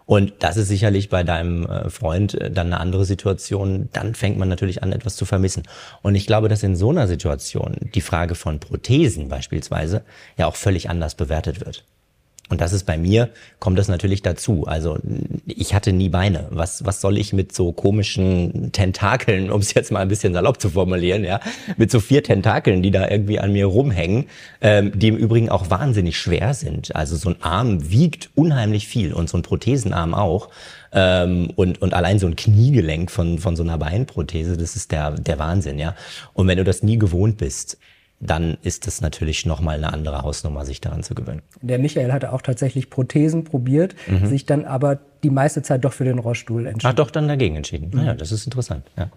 Und das ist sicherlich bei deinem äh, Freund äh, dann eine andere Situation. Dann fängt man natürlich an, etwas zu vermissen. Und ich glaube, dass in so einer Situation die Frage von Prothesen beispielsweise ja auch völlig anders bewertet wird. Und das ist bei mir, kommt das natürlich dazu. Also ich hatte nie Beine. Was, was soll ich mit so komischen Tentakeln, [LAUGHS] um es jetzt mal ein bisschen salopp zu formulieren, ja, mit so vier Tentakeln, die da irgendwie an mir rumhängen, ähm, die im Übrigen auch wahnsinnig schwer sind. Also so ein Arm wiegt unheimlich viel und so ein Prothesenarm auch. Ähm, und, und allein so ein Kniegelenk von, von so einer Beinprothese, das ist der, der Wahnsinn, ja. Und wenn du das nie gewohnt bist, dann ist es natürlich nochmal eine andere Hausnummer, sich daran zu gewöhnen. Der Michael hatte auch tatsächlich Prothesen probiert, mhm. sich dann aber die meiste Zeit doch für den Rollstuhl entschieden. Ach, doch dann dagegen entschieden. Mhm. Naja, das ist interessant, ja.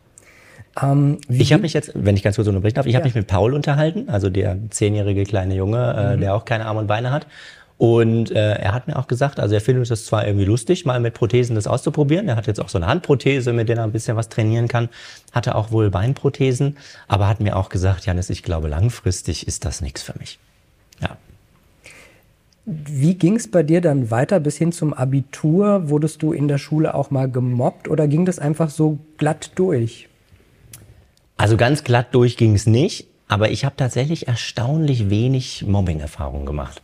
Ähm, ich habe mich jetzt, wenn ich ganz kurz unterbrechen darf, ich ja. habe mich mit Paul unterhalten, also der zehnjährige kleine Junge, äh, mhm. der auch keine Arme und Beine hat. Und äh, er hat mir auch gesagt, also er findet es zwar irgendwie lustig, mal mit Prothesen das auszuprobieren. Er hat jetzt auch so eine Handprothese, mit der er ein bisschen was trainieren kann. Hatte auch wohl Beinprothesen, aber hat mir auch gesagt, Janis, ich glaube, langfristig ist das nichts für mich. Ja. Wie ging es bei dir dann weiter bis hin zum Abitur? Wurdest du in der Schule auch mal gemobbt oder ging das einfach so glatt durch? Also ganz glatt durch ging es nicht, aber ich habe tatsächlich erstaunlich wenig Mobbing-Erfahrungen gemacht.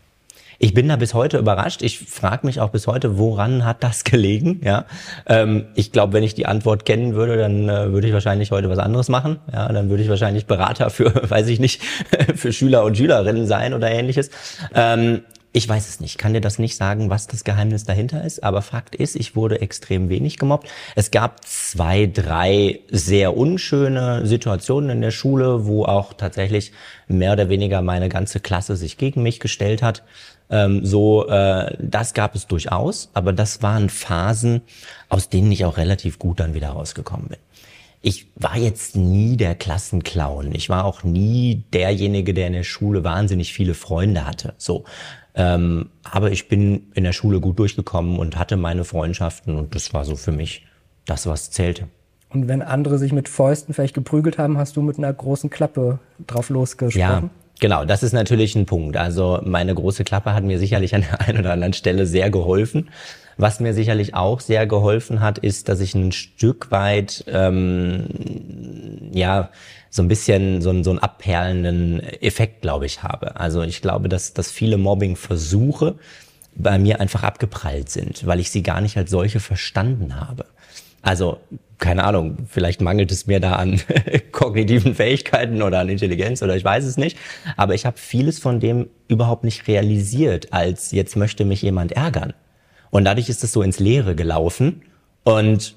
Ich bin da bis heute überrascht. Ich frage mich auch bis heute, woran hat das gelegen? Ja, ähm, ich glaube, wenn ich die Antwort kennen würde, dann äh, würde ich wahrscheinlich heute was anderes machen. Ja, dann würde ich wahrscheinlich Berater für, [LAUGHS] weiß ich nicht, [LAUGHS] für Schüler und Schülerinnen sein oder ähnliches. Ähm, ich weiß es nicht, kann dir das nicht sagen, was das Geheimnis dahinter ist, aber Fakt ist, ich wurde extrem wenig gemobbt. Es gab zwei, drei sehr unschöne Situationen in der Schule, wo auch tatsächlich mehr oder weniger meine ganze Klasse sich gegen mich gestellt hat. Ähm, so, äh, das gab es durchaus, aber das waren Phasen, aus denen ich auch relativ gut dann wieder rausgekommen bin. Ich war jetzt nie der Klassenclown. Ich war auch nie derjenige, der in der Schule wahnsinnig viele Freunde hatte. So. Ähm, aber ich bin in der Schule gut durchgekommen und hatte meine Freundschaften und das war so für mich das, was zählte. Und wenn andere sich mit Fäusten vielleicht geprügelt haben, hast du mit einer großen Klappe drauf losgesprochen? Ja, Genau, das ist natürlich ein Punkt. Also meine große Klappe hat mir sicherlich an der einen oder anderen Stelle sehr geholfen. Was mir sicherlich auch sehr geholfen hat, ist, dass ich ein Stück weit ähm, ja so ein bisschen so, so einen abperlenden Effekt, glaube ich, habe. Also ich glaube, dass, dass viele Mobbing-Versuche bei mir einfach abgeprallt sind, weil ich sie gar nicht als solche verstanden habe. Also, keine Ahnung, vielleicht mangelt es mir da an [LAUGHS] kognitiven Fähigkeiten oder an Intelligenz oder ich weiß es nicht. Aber ich habe vieles von dem überhaupt nicht realisiert, als jetzt möchte mich jemand ärgern. Und dadurch ist es so ins Leere gelaufen. Und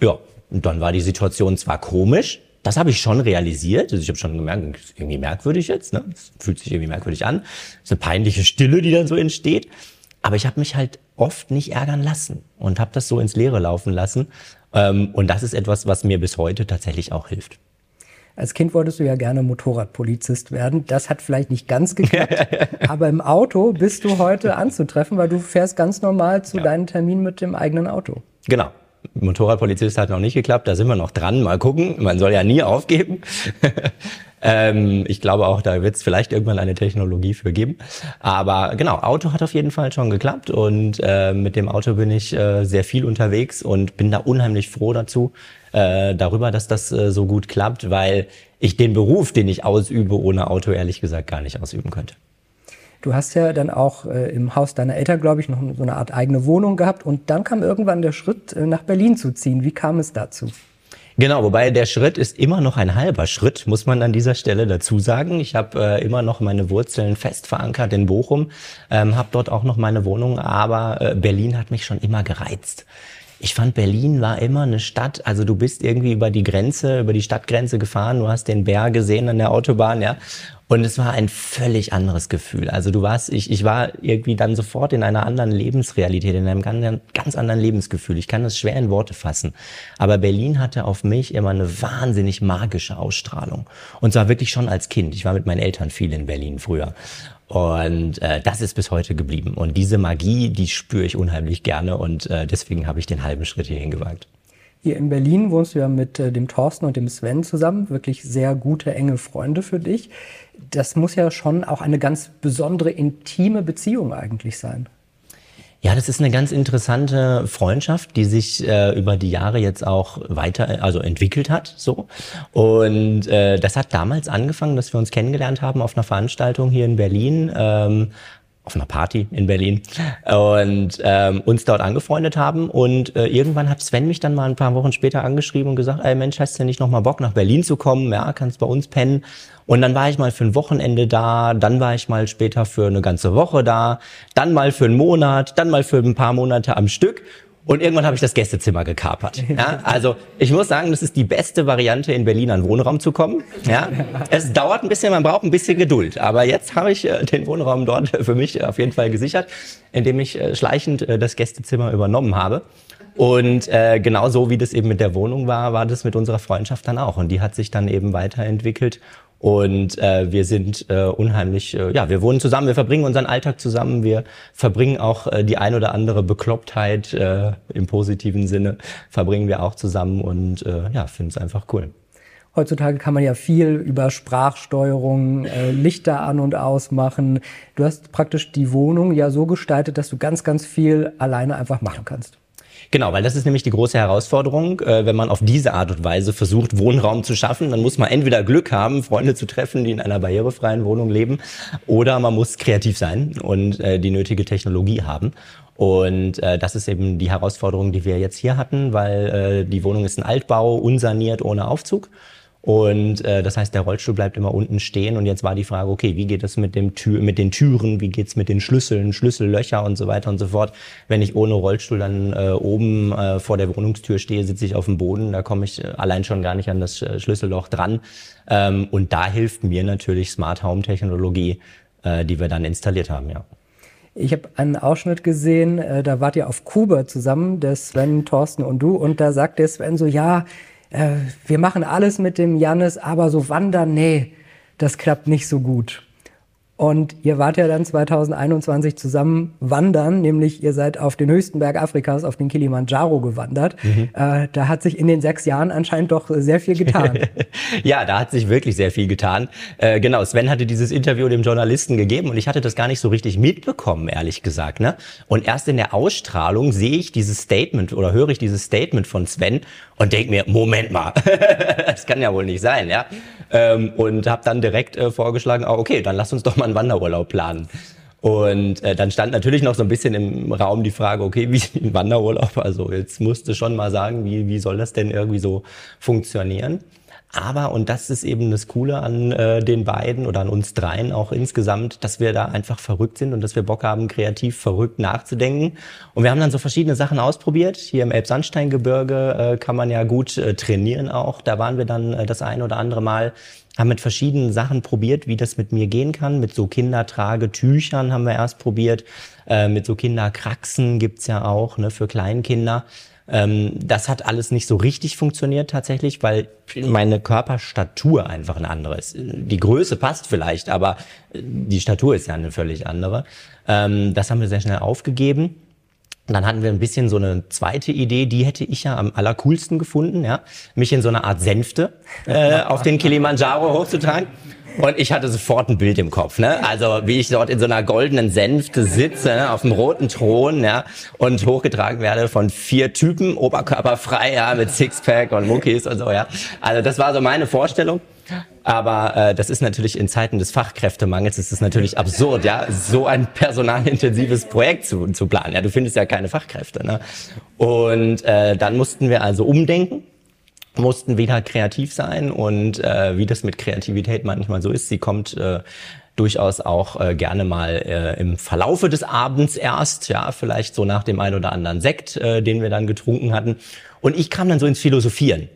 ja, dann war die Situation zwar komisch, das habe ich schon realisiert. Also ich habe schon gemerkt, irgendwie merkwürdig jetzt. Ne? Es fühlt sich irgendwie merkwürdig an. Es ist eine peinliche Stille, die dann so entsteht. Aber ich habe mich halt oft nicht ärgern lassen und habe das so ins Leere laufen lassen. Ähm, und das ist etwas, was mir bis heute tatsächlich auch hilft. Als Kind wolltest du ja gerne Motorradpolizist werden. Das hat vielleicht nicht ganz geklappt. [LAUGHS] aber im Auto bist du heute anzutreffen, weil du fährst ganz normal zu ja. deinen Terminen mit dem eigenen Auto. Genau. Motorradpolizist hat noch nicht geklappt, da sind wir noch dran. Mal gucken. Man soll ja nie aufgeben. [LAUGHS] Ähm, ich glaube auch, da wird es vielleicht irgendwann eine Technologie für geben. Aber genau, Auto hat auf jeden Fall schon geklappt und äh, mit dem Auto bin ich äh, sehr viel unterwegs und bin da unheimlich froh dazu, äh, darüber, dass das äh, so gut klappt, weil ich den Beruf, den ich ausübe, ohne Auto ehrlich gesagt gar nicht ausüben könnte. Du hast ja dann auch äh, im Haus deiner Eltern, glaube ich, noch so eine Art eigene Wohnung gehabt und dann kam irgendwann der Schritt, äh, nach Berlin zu ziehen. Wie kam es dazu? Genau, wobei der Schritt ist immer noch ein halber Schritt, muss man an dieser Stelle dazu sagen. Ich habe äh, immer noch meine Wurzeln fest verankert in Bochum, ähm, habe dort auch noch meine Wohnung, aber äh, Berlin hat mich schon immer gereizt. Ich fand Berlin war immer eine Stadt, also du bist irgendwie über die Grenze, über die Stadtgrenze gefahren, du hast den Berg gesehen an der Autobahn, ja. Und es war ein völlig anderes Gefühl. Also du warst, ich, ich war irgendwie dann sofort in einer anderen Lebensrealität, in einem ganz, ganz anderen Lebensgefühl. Ich kann das schwer in Worte fassen. Aber Berlin hatte auf mich immer eine wahnsinnig magische Ausstrahlung. Und zwar wirklich schon als Kind. Ich war mit meinen Eltern viel in Berlin früher. Und äh, das ist bis heute geblieben. Und diese Magie, die spüre ich unheimlich gerne. Und äh, deswegen habe ich den halben Schritt hierhin gewagt. Hier in Berlin wohnst du ja mit äh, dem Thorsten und dem Sven zusammen. Wirklich sehr gute, enge Freunde für dich das muss ja schon auch eine ganz besondere, intime Beziehung eigentlich sein. Ja, das ist eine ganz interessante Freundschaft, die sich äh, über die Jahre jetzt auch weiter, also entwickelt hat, so. Und äh, das hat damals angefangen, dass wir uns kennengelernt haben auf einer Veranstaltung hier in Berlin. Ähm, auf einer Party in Berlin und ähm, uns dort angefreundet haben und äh, irgendwann hat Sven mich dann mal ein paar Wochen später angeschrieben und gesagt, ey Mensch, hast du nicht noch mal Bock nach Berlin zu kommen? Ja, kannst bei uns pennen. Und dann war ich mal für ein Wochenende da, dann war ich mal später für eine ganze Woche da, dann mal für einen Monat, dann mal für ein paar Monate am Stück und irgendwann habe ich das Gästezimmer gekapert. [LAUGHS] Ja, also ich muss sagen, das ist die beste Variante, in Berlin an Wohnraum zu kommen. Ja, [LAUGHS] es dauert ein bisschen, man braucht ein bisschen Geduld. Aber jetzt habe ich äh, den Wohnraum dort [LAUGHS] für mich auf jeden Fall gesichert, indem ich äh, schleichend äh, das Gästezimmer übernommen habe. Und äh, genau so wie das eben mit der Wohnung war, war das mit unserer Freundschaft dann auch. Und die hat sich dann eben weiterentwickelt. Und äh, wir sind äh, unheimlich, äh, ja, wir wohnen zusammen, wir verbringen unseren Alltag zusammen, wir verbringen auch äh, die ein oder andere Beklopptheit äh, im positiven Sinne, verbringen wir auch zusammen und äh, ja, finden es einfach cool. Heutzutage kann man ja viel über Sprachsteuerung, äh, Lichter an und aus machen. Du hast praktisch die Wohnung ja so gestaltet, dass du ganz, ganz viel alleine einfach machen kannst. Genau, weil das ist nämlich die große Herausforderung. Äh, wenn man auf diese Art und Weise versucht, Wohnraum zu schaffen, dann muss man entweder Glück haben, Freunde zu treffen, die in einer barrierefreien Wohnung leben, oder man muss kreativ sein und äh, die nötige Technologie haben. Und äh, das ist eben die Herausforderung, die wir jetzt hier hatten, weil äh, die Wohnung ist ein Altbau, unsaniert, ohne Aufzug. Und äh, das heißt, der Rollstuhl bleibt immer unten stehen. Und jetzt war die Frage, okay, wie geht es mit, dem Tür, mit den Türen, wie geht's mit den Schlüsseln, Schlüssellöcher und so weiter und so fort. Wenn ich ohne Rollstuhl dann äh, oben äh, vor der Wohnungstür stehe, sitze ich auf dem Boden, da komme ich äh, allein schon gar nicht an das äh, Schlüsselloch dran. Ähm, und da hilft mir natürlich Smart Home Technologie, äh, die wir dann installiert haben, ja. Ich habe einen Ausschnitt gesehen, äh, da wart ihr auf Kuba zusammen, der Sven, Thorsten und du, und da sagt der Sven so, ja, äh, wir machen alles mit dem Jannis, aber so wandern, nee, das klappt nicht so gut. Und ihr wart ja dann 2021 zusammen wandern, nämlich ihr seid auf den höchsten Berg Afrikas, auf den Kilimanjaro gewandert. Mhm. Äh, da hat sich in den sechs Jahren anscheinend doch sehr viel getan. [LAUGHS] ja, da hat sich wirklich sehr viel getan. Äh, genau, Sven hatte dieses Interview dem Journalisten gegeben und ich hatte das gar nicht so richtig mitbekommen, ehrlich gesagt. Ne? Und erst in der Ausstrahlung sehe ich dieses Statement oder höre ich dieses Statement von Sven und denke mir, Moment mal, [LAUGHS] das kann ja wohl nicht sein, ja. Ähm, und habe dann direkt äh, vorgeschlagen, oh, okay, dann lass uns doch mal einen Wanderurlaub planen. Und äh, dann stand natürlich noch so ein bisschen im Raum die Frage, okay, wie [LAUGHS] ein Wanderurlaub? Also jetzt musste schon mal sagen, wie, wie soll das denn irgendwie so funktionieren? Aber, und das ist eben das Coole an äh, den beiden oder an uns dreien auch insgesamt, dass wir da einfach verrückt sind und dass wir Bock haben, kreativ verrückt nachzudenken. Und wir haben dann so verschiedene Sachen ausprobiert. Hier im Elbsandsteingebirge äh, kann man ja gut äh, trainieren auch. Da waren wir dann äh, das ein oder andere Mal haben mit verschiedenen Sachen probiert, wie das mit mir gehen kann. Mit so Kindertragetüchern haben wir erst probiert. Äh, mit so Kinderkraxen gibt's ja auch ne, für Kleinkinder. Ähm, das hat alles nicht so richtig funktioniert tatsächlich, weil meine Körperstatur einfach eine andere ist. Die Größe passt vielleicht, aber die Statur ist ja eine völlig andere. Ähm, das haben wir sehr schnell aufgegeben. Dann hatten wir ein bisschen so eine zweite Idee, die hätte ich ja am allercoolsten gefunden, ja, mich in so einer Art Sänfte äh, auf den Kilimanjaro hochzutragen. Und ich hatte sofort ein Bild im Kopf, ne? Also wie ich dort in so einer goldenen Sänfte sitze, ne? auf dem roten Thron, ja, und hochgetragen werde von vier Typen, oberkörperfrei, ja, mit Sixpack und Muckis und so, ja. Also das war so meine Vorstellung. Aber äh, das ist natürlich in Zeiten des Fachkräftemangels ist es natürlich absurd, ja, so ein personalintensives Projekt zu, zu planen. Ja, du findest ja keine Fachkräfte. Ne? Und äh, dann mussten wir also umdenken mussten wieder kreativ sein und äh, wie das mit Kreativität manchmal so ist, sie kommt äh, durchaus auch äh, gerne mal äh, im Verlaufe des Abends erst, ja, vielleicht so nach dem ein oder anderen Sekt, äh, den wir dann getrunken hatten. Und ich kam dann so ins Philosophieren.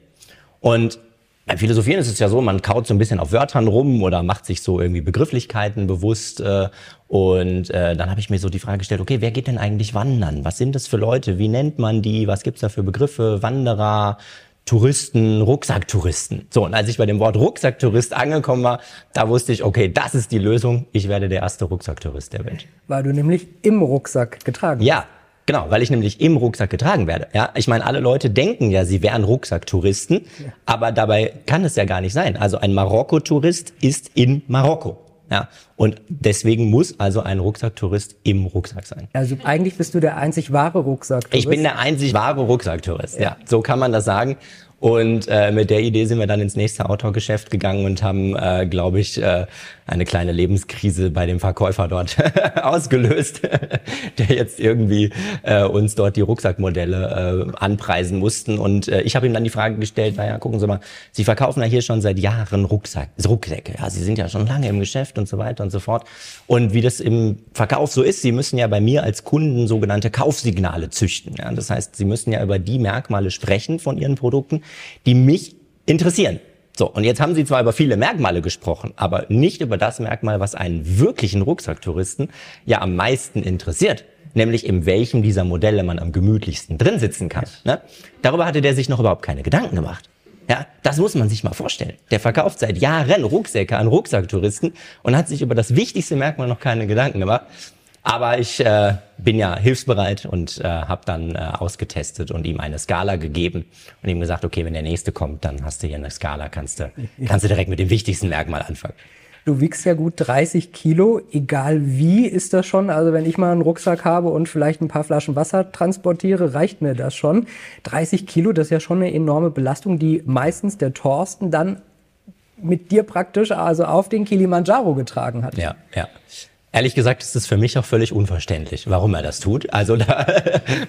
Und beim Philosophieren ist es ja so, man kaut so ein bisschen auf Wörtern rum oder macht sich so irgendwie Begrifflichkeiten bewusst. Äh, und äh, dann habe ich mir so die Frage gestellt, okay, wer geht denn eigentlich wandern? Was sind das für Leute? Wie nennt man die? Was gibt's da für Begriffe? Wanderer, Touristen, Rucksacktouristen. So, und als ich bei dem Wort Rucksacktourist angekommen war, da wusste ich, okay, das ist die Lösung. Ich werde der erste Rucksacktourist der Welt. Weil du nämlich im Rucksack getragen Ja, Genau, weil ich nämlich im Rucksack getragen werde. Ja, ich meine, alle Leute denken ja, sie wären Rucksacktouristen, ja. aber dabei kann es ja gar nicht sein. Also ein Marokko-Tourist ist in Marokko. Ja, und deswegen muss also ein Rucksacktourist im Rucksack sein. Also eigentlich bist du der einzig wahre Rucksacktourist. Ich bin der einzig wahre Rucksacktourist. Ja, ja so kann man das sagen. Und äh, mit der Idee sind wir dann ins nächste Outdoor-Geschäft gegangen und haben, äh, glaube ich, äh, eine kleine Lebenskrise bei dem Verkäufer dort [LAUGHS] ausgelöst, [LAUGHS] der jetzt irgendwie äh, uns dort die Rucksackmodelle äh, anpreisen mussten. Und äh, ich habe ihm dann die Frage gestellt, naja, gucken Sie mal, Sie verkaufen ja hier schon seit Jahren Rucksack, Rucksäcke. Ja, Sie sind ja schon lange im Geschäft und so weiter und so fort. Und wie das im Verkauf so ist, Sie müssen ja bei mir als Kunden sogenannte Kaufsignale züchten. Ja? Das heißt, Sie müssen ja über die Merkmale sprechen von Ihren Produkten, die mich interessieren. So, und jetzt haben Sie zwar über viele Merkmale gesprochen, aber nicht über das Merkmal, was einen wirklichen Rucksacktouristen ja am meisten interessiert, nämlich in welchem dieser Modelle man am gemütlichsten drin sitzen kann. Ne? Darüber hatte der sich noch überhaupt keine Gedanken gemacht. Ja, das muss man sich mal vorstellen. Der verkauft seit Jahren Rucksäcke an Rucksacktouristen und hat sich über das wichtigste Merkmal noch keine Gedanken gemacht. Aber ich äh, bin ja hilfsbereit und äh, habe dann äh, ausgetestet und ihm eine Skala gegeben und ihm gesagt, okay, wenn der nächste kommt, dann hast du hier eine Skala, kannst du, [LAUGHS] kannst du direkt mit dem wichtigsten Merkmal anfangen. Du wiegst ja gut 30 Kilo, egal wie ist das schon. Also wenn ich mal einen Rucksack habe und vielleicht ein paar Flaschen Wasser transportiere, reicht mir das schon. 30 Kilo, das ist ja schon eine enorme Belastung, die meistens der Thorsten dann mit dir praktisch also auf den Kilimanjaro getragen hat. Ja, ja. Ehrlich gesagt ist es für mich auch völlig unverständlich, warum er das tut. Also [LAUGHS] da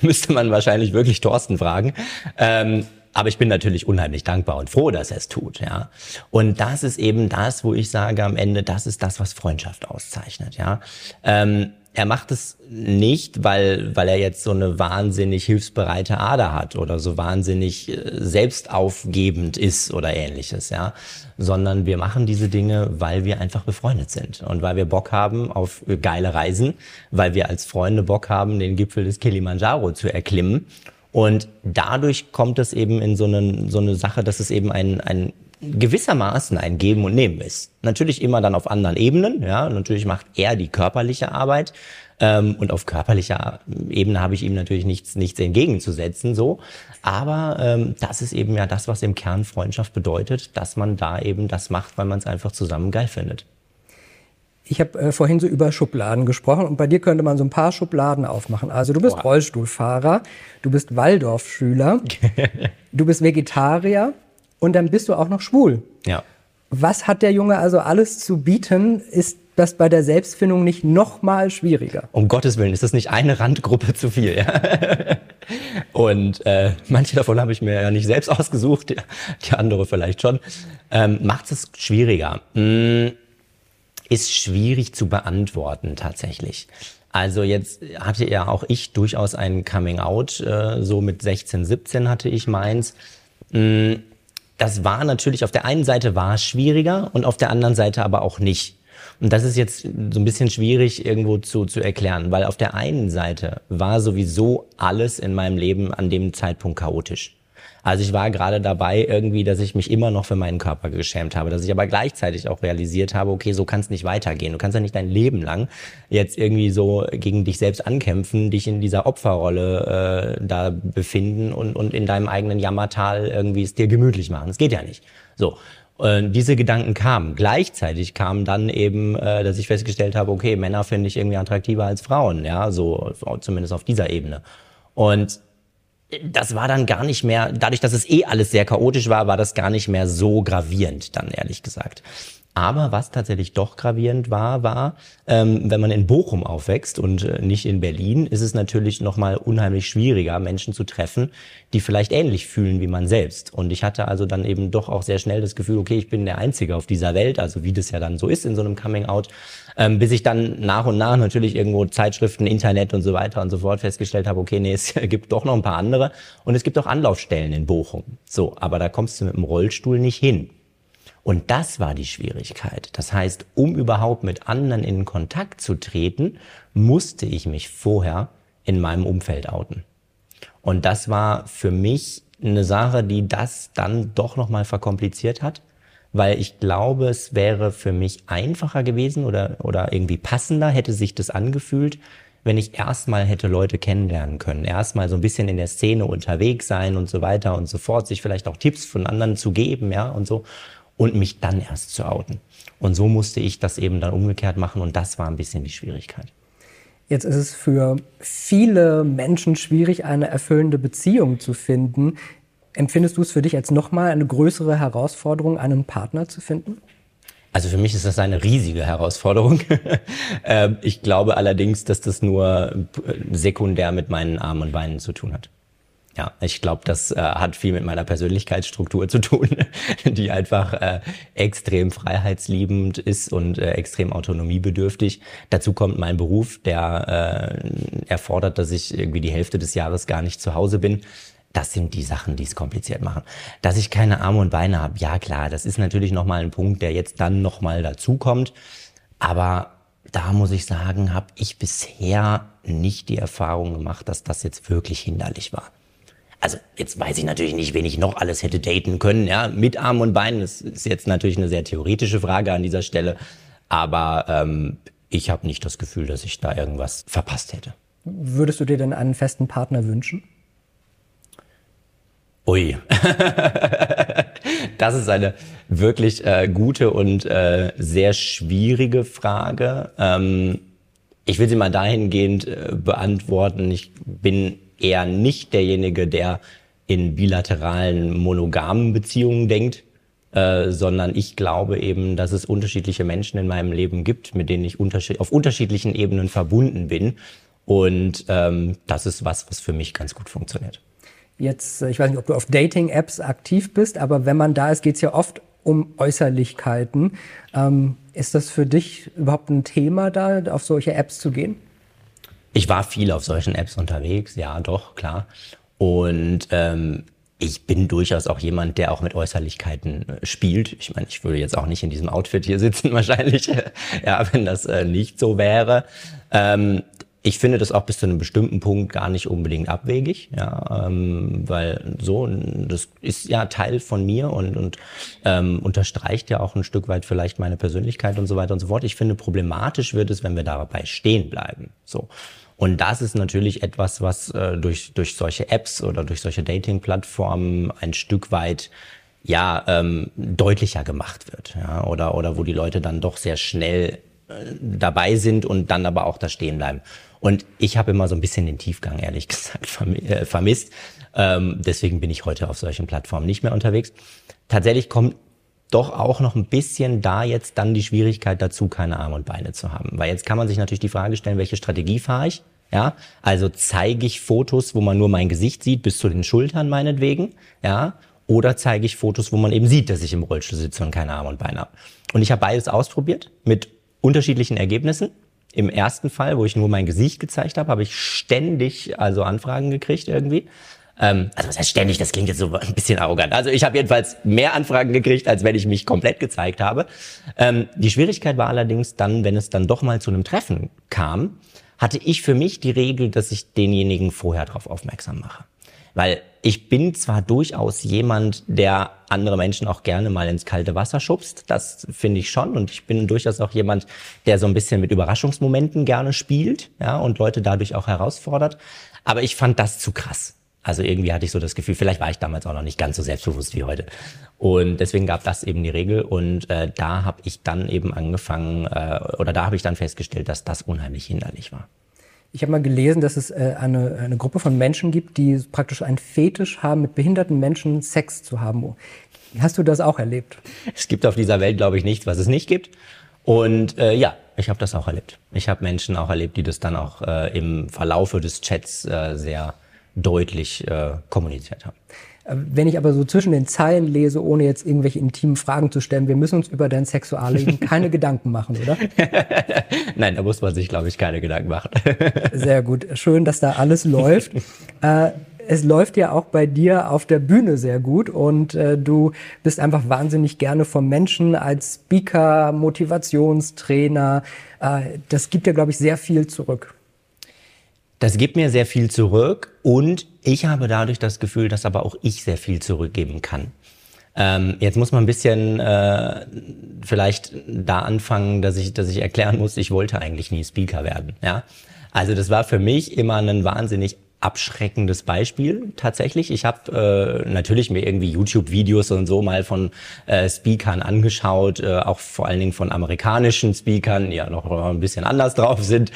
müsste man wahrscheinlich wirklich Thorsten fragen. Ähm, aber ich bin natürlich unheimlich dankbar und froh, dass er es tut, ja. Und das ist eben das, wo ich sage am Ende, das ist das, was Freundschaft auszeichnet, ja. Ähm, er macht es nicht, weil, weil er jetzt so eine wahnsinnig hilfsbereite Ader hat oder so wahnsinnig äh, selbstaufgebend ist oder ähnliches, ja. Sondern wir machen diese Dinge, weil wir einfach befreundet sind und weil wir Bock haben auf geile Reisen, weil wir als Freunde Bock haben, den Gipfel des Kilimanjaro zu erklimmen. Und dadurch kommt es eben in so eine, so eine Sache, dass es eben ein, ein gewissermaßen ein Geben und Nehmen ist. Natürlich immer dann auf anderen Ebenen, ja. Natürlich macht er die körperliche Arbeit. Ähm, und auf körperlicher Ebene habe ich ihm natürlich nichts, nichts entgegenzusetzen, so. Aber ähm, das ist eben ja das, was im Kern Freundschaft bedeutet, dass man da eben das macht, weil man es einfach zusammen geil findet. Ich habe äh, vorhin so über Schubladen gesprochen und bei dir könnte man so ein paar Schubladen aufmachen. Also du bist Boah. Rollstuhlfahrer, du bist Waldorfschüler, [LAUGHS] du bist Vegetarier, und dann bist du auch noch schwul. Ja. Was hat der Junge also alles zu bieten? Ist das bei der Selbstfindung nicht noch mal schwieriger? Um Gottes Willen, ist das nicht eine Randgruppe zu viel? Ja? [LAUGHS] Und äh, manche davon habe ich mir ja nicht selbst ausgesucht, die, die andere vielleicht schon. Ähm, Macht es schwieriger? Hm, ist schwierig zu beantworten tatsächlich. Also jetzt hatte ja auch ich durchaus ein Coming Out, äh, so mit 16, 17 hatte ich meins. Das war natürlich auf der einen Seite war es schwieriger und auf der anderen Seite aber auch nicht. Und das ist jetzt so ein bisschen schwierig irgendwo zu, zu erklären, weil auf der einen Seite war sowieso alles in meinem Leben an dem Zeitpunkt chaotisch. Also ich war gerade dabei irgendwie, dass ich mich immer noch für meinen Körper geschämt habe, dass ich aber gleichzeitig auch realisiert habe, okay, so kann es nicht weitergehen. Du kannst ja nicht dein Leben lang jetzt irgendwie so gegen dich selbst ankämpfen, dich in dieser Opferrolle äh, da befinden und, und in deinem eigenen Jammertal irgendwie es dir gemütlich machen. Das geht ja nicht. So. Und diese Gedanken kamen. Gleichzeitig kam dann eben, äh, dass ich festgestellt habe, okay, Männer finde ich irgendwie attraktiver als Frauen, ja, so zumindest auf dieser Ebene. Und das war dann gar nicht mehr, dadurch, dass es eh alles sehr chaotisch war, war das gar nicht mehr so gravierend, dann ehrlich gesagt. Aber was tatsächlich doch gravierend war, war, ähm, wenn man in Bochum aufwächst und äh, nicht in Berlin, ist es natürlich nochmal unheimlich schwieriger, Menschen zu treffen, die vielleicht ähnlich fühlen wie man selbst. Und ich hatte also dann eben doch auch sehr schnell das Gefühl, okay, ich bin der Einzige auf dieser Welt, also wie das ja dann so ist in so einem Coming-out, ähm, bis ich dann nach und nach natürlich irgendwo Zeitschriften, Internet und so weiter und so fort festgestellt habe, okay, nee, es [LAUGHS] gibt doch noch ein paar andere und es gibt auch Anlaufstellen in Bochum. So, aber da kommst du mit dem Rollstuhl nicht hin. Und das war die Schwierigkeit. Das heißt, um überhaupt mit anderen in Kontakt zu treten, musste ich mich vorher in meinem Umfeld outen. Und das war für mich eine Sache, die das dann doch nochmal verkompliziert hat, weil ich glaube, es wäre für mich einfacher gewesen oder, oder irgendwie passender hätte sich das angefühlt, wenn ich erstmal hätte Leute kennenlernen können, erstmal so ein bisschen in der Szene unterwegs sein und so weiter und so fort, sich vielleicht auch Tipps von anderen zu geben, ja, und so und mich dann erst zu outen. Und so musste ich das eben dann umgekehrt machen und das war ein bisschen die Schwierigkeit. Jetzt ist es für viele Menschen schwierig, eine erfüllende Beziehung zu finden. Empfindest du es für dich als nochmal eine größere Herausforderung, einen Partner zu finden? Also für mich ist das eine riesige Herausforderung. [LAUGHS] Ähm, ich glaube allerdings, dass das nur sekundär mit meinen Armen und Beinen zu tun hat. Ja, ich glaube, das äh, hat viel mit meiner Persönlichkeitsstruktur zu tun, [LAUGHS] die einfach äh, extrem freiheitsliebend ist und äh, extrem autonomiebedürftig. Dazu kommt mein Beruf, der äh, erfordert, dass ich irgendwie die Hälfte des Jahres gar nicht zu Hause bin. Das sind die Sachen, die es kompliziert machen. Dass ich keine Arme und Beine habe, ja klar, das ist natürlich nochmal ein Punkt, der jetzt dann nochmal dazukommt. Aber da muss ich sagen, habe ich bisher nicht die Erfahrung gemacht, dass das jetzt wirklich hinderlich war also jetzt weiß ich natürlich nicht, wen ich noch alles hätte daten können, ja, mit Armen und Beinen. Das ist jetzt natürlich eine sehr theoretische Frage an dieser Stelle, aber ähm, ich habe nicht das Gefühl, dass ich da irgendwas verpasst hätte. Würdest du dir denn einen festen Partner wünschen? Ui, [LAUGHS] das ist eine wirklich äh, gute und äh, sehr schwierige Frage. Ähm, ich will sie mal dahingehend äh, beantworten. Ich bin eher nicht derjenige, der in bilateralen monogamen Beziehungen denkt, äh, sondern ich glaube eben, dass es unterschiedliche Menschen in meinem Leben gibt, mit denen ich unterschied auf unterschiedlichen Ebenen verbunden bin. Und ähm, das ist was, was für mich ganz gut funktioniert. Jetzt, äh, ich weiß nicht, ob du auf Dating-Apps aktiv bist, aber wenn man da ist, geht es ja oft um Äußerlichkeiten. Ähm, ist das für dich überhaupt ein Thema, da auf solche Apps zu gehen? Ich war viel auf solchen Apps unterwegs, ja, doch, klar. Und ähm, ich bin durchaus auch jemand, der auch mit Äußerlichkeiten äh, spielt. Ich meine, ich würde jetzt auch nicht in diesem Outfit hier sitzen, [LAUGHS] wahrscheinlich, ja, wenn das äh, nicht so wäre. Ähm, ich finde das auch bis zu einem bestimmten Punkt gar nicht unbedingt abwegig, ja, ähm, weil so, das ist ja Teil von mir und, und ähm, unterstreicht ja auch ein Stück weit vielleicht meine Persönlichkeit und so weiter und so fort. Ich finde, problematisch wird es, wenn wir dabei stehen bleiben. So. Und das ist natürlich etwas, was äh, durch, durch solche Apps oder durch solche Dating-Plattformen ein Stück weit ja ähm, deutlicher gemacht wird, ja, oder oder wo die Leute dann doch sehr schnell dabei sind und dann aber auch da stehen bleiben. Und ich habe immer so ein bisschen den Tiefgang ehrlich [LAUGHS] gesagt äh, vermisst. Ähm, deswegen bin ich heute auf solchen Plattformen nicht mehr unterwegs. Tatsächlich kommt doch auch noch ein bisschen da jetzt dann die Schwierigkeit dazu, keine Arme und Beine zu haben. Weil jetzt kann man sich natürlich die Frage stellen, welche Strategie fahre ich? Ja, also zeige ich Fotos, wo man nur mein Gesicht sieht, bis zu den Schultern meinetwegen, ja, oder zeige ich Fotos, wo man eben sieht, dass ich im Rollstuhl sitze und keine Arme und Beine habe. Und ich habe beides ausprobiert mit unterschiedlichen Ergebnissen. Im ersten Fall, wo ich nur mein Gesicht gezeigt habe, habe ich ständig also Anfragen gekriegt irgendwie. Ähm, also was heißt ständig, das klingt jetzt so ein bisschen arrogant. Also ich habe jedenfalls mehr Anfragen gekriegt, als wenn ich mich komplett gezeigt habe. Ähm, die Schwierigkeit war allerdings dann, wenn es dann doch mal zu einem Treffen kam, hatte ich für mich die Regel, dass ich denjenigen vorher darauf aufmerksam mache. Weil ich bin zwar durchaus jemand, der andere Menschen auch gerne mal ins kalte Wasser schubst, das finde ich schon. Und ich bin durchaus auch jemand, der so ein bisschen mit Überraschungsmomenten gerne spielt, ja, und Leute dadurch auch herausfordert. Aber ich fand das zu krass. Also irgendwie hatte ich so das Gefühl, vielleicht war ich damals auch noch nicht ganz so selbstbewusst wie heute. Und deswegen gab das eben die Regel. Und äh, da habe ich dann eben angefangen, äh, oder da habe ich dann festgestellt, dass das unheimlich hinderlich war. Ich habe mal gelesen, dass es äh, eine, eine Gruppe von Menschen gibt, die praktisch einen Fetisch haben, mit behinderten Menschen Sex zu haben. Hast du das auch erlebt? Es gibt auf dieser Welt, glaube ich, nichts, was es nicht gibt. Und äh, ja, ich habe das auch erlebt. Ich habe Menschen auch erlebt, die das dann auch äh, im Verlaufe des Chats äh, sehr deutlich äh, kommuniziert haben. Äh, wenn ich aber so zwischen den Zeilen lese, ohne jetzt irgendwelche intimen Fragen zu stellen, wir müssen uns über dein Sexualleben [LAUGHS] keine Gedanken machen, oder? [LAUGHS] Nein, da muss man sich, glaube ich, keine Gedanken machen. [LAUGHS] Sehr gut. Schön, dass da alles läuft. Äh, es läuft ja auch bei dir auf der Bühne sehr gut und äh, du bist einfach wahnsinnig gerne vom Menschen als Speaker, Motivationstrainer. Äh, das gibt dir, glaube ich, sehr viel zurück. Das gibt mir sehr viel zurück und ich habe dadurch das Gefühl, dass aber auch ich sehr viel zurückgeben kann. Ähm, jetzt muss man ein bisschen äh, vielleicht da anfangen, dass ich, dass ich erklären muss, ich wollte eigentlich nie Speaker werden. Ja, also das war für mich immer ein wahnsinnig abschreckendes Beispiel tatsächlich. Ich habe äh, natürlich mir irgendwie YouTube-Videos und so mal von äh, Speakern angeschaut, äh, auch vor allen Dingen von amerikanischen Speakern, die ja noch ein bisschen anders drauf sind.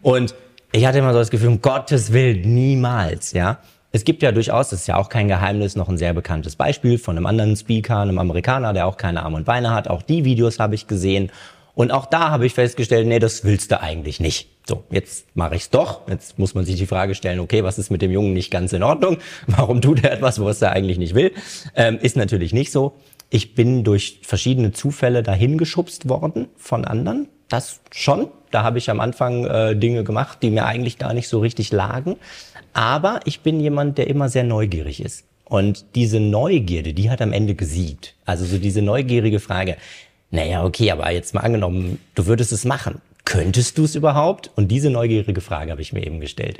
Und ich hatte immer so das Gefühl, um Gottes Willen, niemals, ja. Es gibt ja durchaus, das ist ja auch kein Geheimnis, noch ein sehr bekanntes Beispiel von einem anderen Speaker, einem Amerikaner, der auch keine Arme und Beine hat. Auch die Videos habe ich gesehen. Und auch da habe ich festgestellt, nee, das willst du eigentlich nicht. So, jetzt mache ich's doch. Jetzt muss man sich die Frage stellen, okay, was ist mit dem Jungen nicht ganz in Ordnung? [LAUGHS] Warum tut er etwas, was er eigentlich nicht will? Ähm, ist natürlich nicht so. Ich bin durch verschiedene Zufälle dahin geschubst worden von anderen. Das schon. Da habe ich am Anfang äh, Dinge gemacht, die mir eigentlich gar nicht so richtig lagen. Aber ich bin jemand, der immer sehr neugierig ist. Und diese Neugierde, die hat am Ende gesiegt. Also so diese neugierige Frage, naja, okay, aber jetzt mal angenommen, du würdest es machen. Könntest du es überhaupt? Und diese neugierige Frage habe ich mir eben gestellt.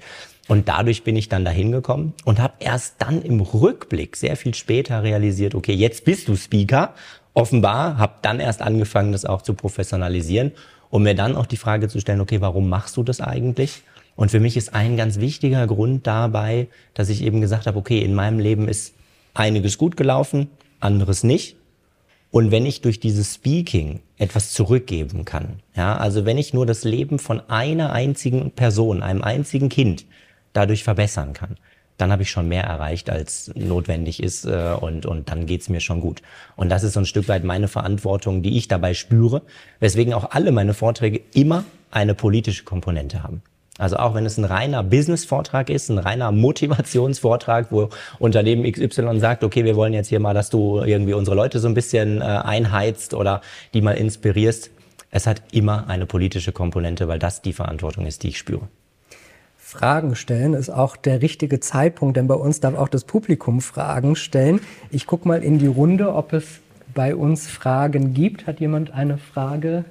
Und dadurch bin ich dann dahin gekommen und habe erst dann im Rückblick sehr viel später realisiert, okay, jetzt bist du Speaker. Offenbar, habe dann erst angefangen, das auch zu professionalisieren, um mir dann auch die Frage zu stellen, okay, warum machst du das eigentlich? Und für mich ist ein ganz wichtiger Grund dabei, dass ich eben gesagt habe, okay, in meinem Leben ist einiges gut gelaufen, anderes nicht. Und wenn ich durch dieses Speaking etwas zurückgeben kann, ja, also wenn ich nur das Leben von einer einzigen Person, einem einzigen Kind dadurch verbessern kann, dann habe ich schon mehr erreicht, als notwendig ist äh, und, und dann geht's mir schon gut. Und das ist so ein Stück weit meine Verantwortung, die ich dabei spüre, weswegen auch alle meine Vorträge immer eine politische Komponente haben. Also auch wenn es ein reiner Business-Vortrag ist, ein reiner Motivationsvortrag, wo Unternehmen XY sagt, okay, wir wollen jetzt hier mal, dass du irgendwie unsere Leute so ein bisschen äh, einheizt oder die mal inspirierst. Es hat immer eine politische Komponente, weil das die Verantwortung ist, die ich spüre. Fragen stellen ist auch der richtige Zeitpunkt, denn bei uns darf auch das Publikum Fragen stellen. Ich gucke mal in die Runde, ob es bei uns Fragen gibt. Hat jemand eine Frage?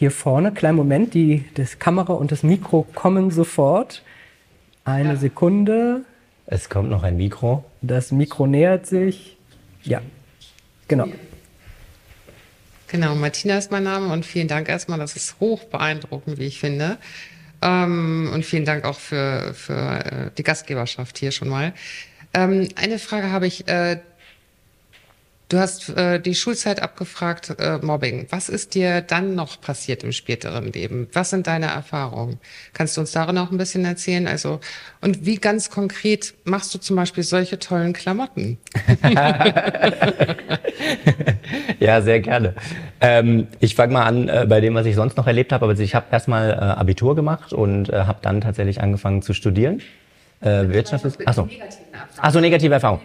hier vorne. Kleinen Moment, die das Kamera und das Mikro kommen sofort. Eine ja. Sekunde. Es kommt noch ein Mikro. Das Mikro nähert sich. Ja, genau. Genau, Martina ist mein Name und vielen Dank erstmal. Das ist hoch beeindruckend, wie ich finde. Ähm, und vielen Dank auch für, für äh, die Gastgeberschaft hier schon mal. Ähm, eine Frage habe ich. Äh, Du hast äh, die Schulzeit abgefragt, äh, Mobbing. Was ist dir dann noch passiert im späteren Leben? Was sind deine Erfahrungen? Kannst du uns darin noch ein bisschen erzählen? Also, und wie ganz konkret machst du zum Beispiel solche tollen Klamotten? ja, sehr gerne. Ähm, ich fange mal an äh, bei dem, was ich sonst noch erlebt habe. Also ich habe erstmal äh, Abitur gemacht und äh, habe dann tatsächlich angefangen zu studieren. Äh, Wirtschaft ist. Achso. Achso, negative Erfahrung.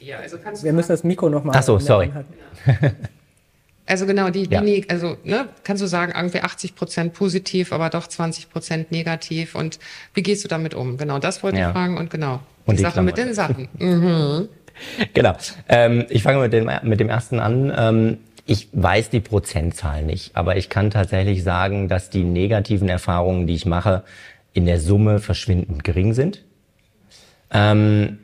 Dir? Also kannst Wir müssen das Mikro nochmal. Ach so, sorry. Also genau, die, die ja. also ne, kannst du sagen, irgendwie 80 Prozent positiv, aber doch 20 Prozent negativ. Und wie gehst du damit um? Genau, das wollte ja. ich fragen und genau. Und die, die Sache mit den Sachen. Mhm. [LAUGHS] genau. Ähm, ich fange mit dem, mit dem ersten an. Ähm, ich weiß die Prozentzahl nicht, aber ich kann tatsächlich sagen, dass die negativen Erfahrungen, die ich mache, in der Summe verschwindend gering sind. Ähm,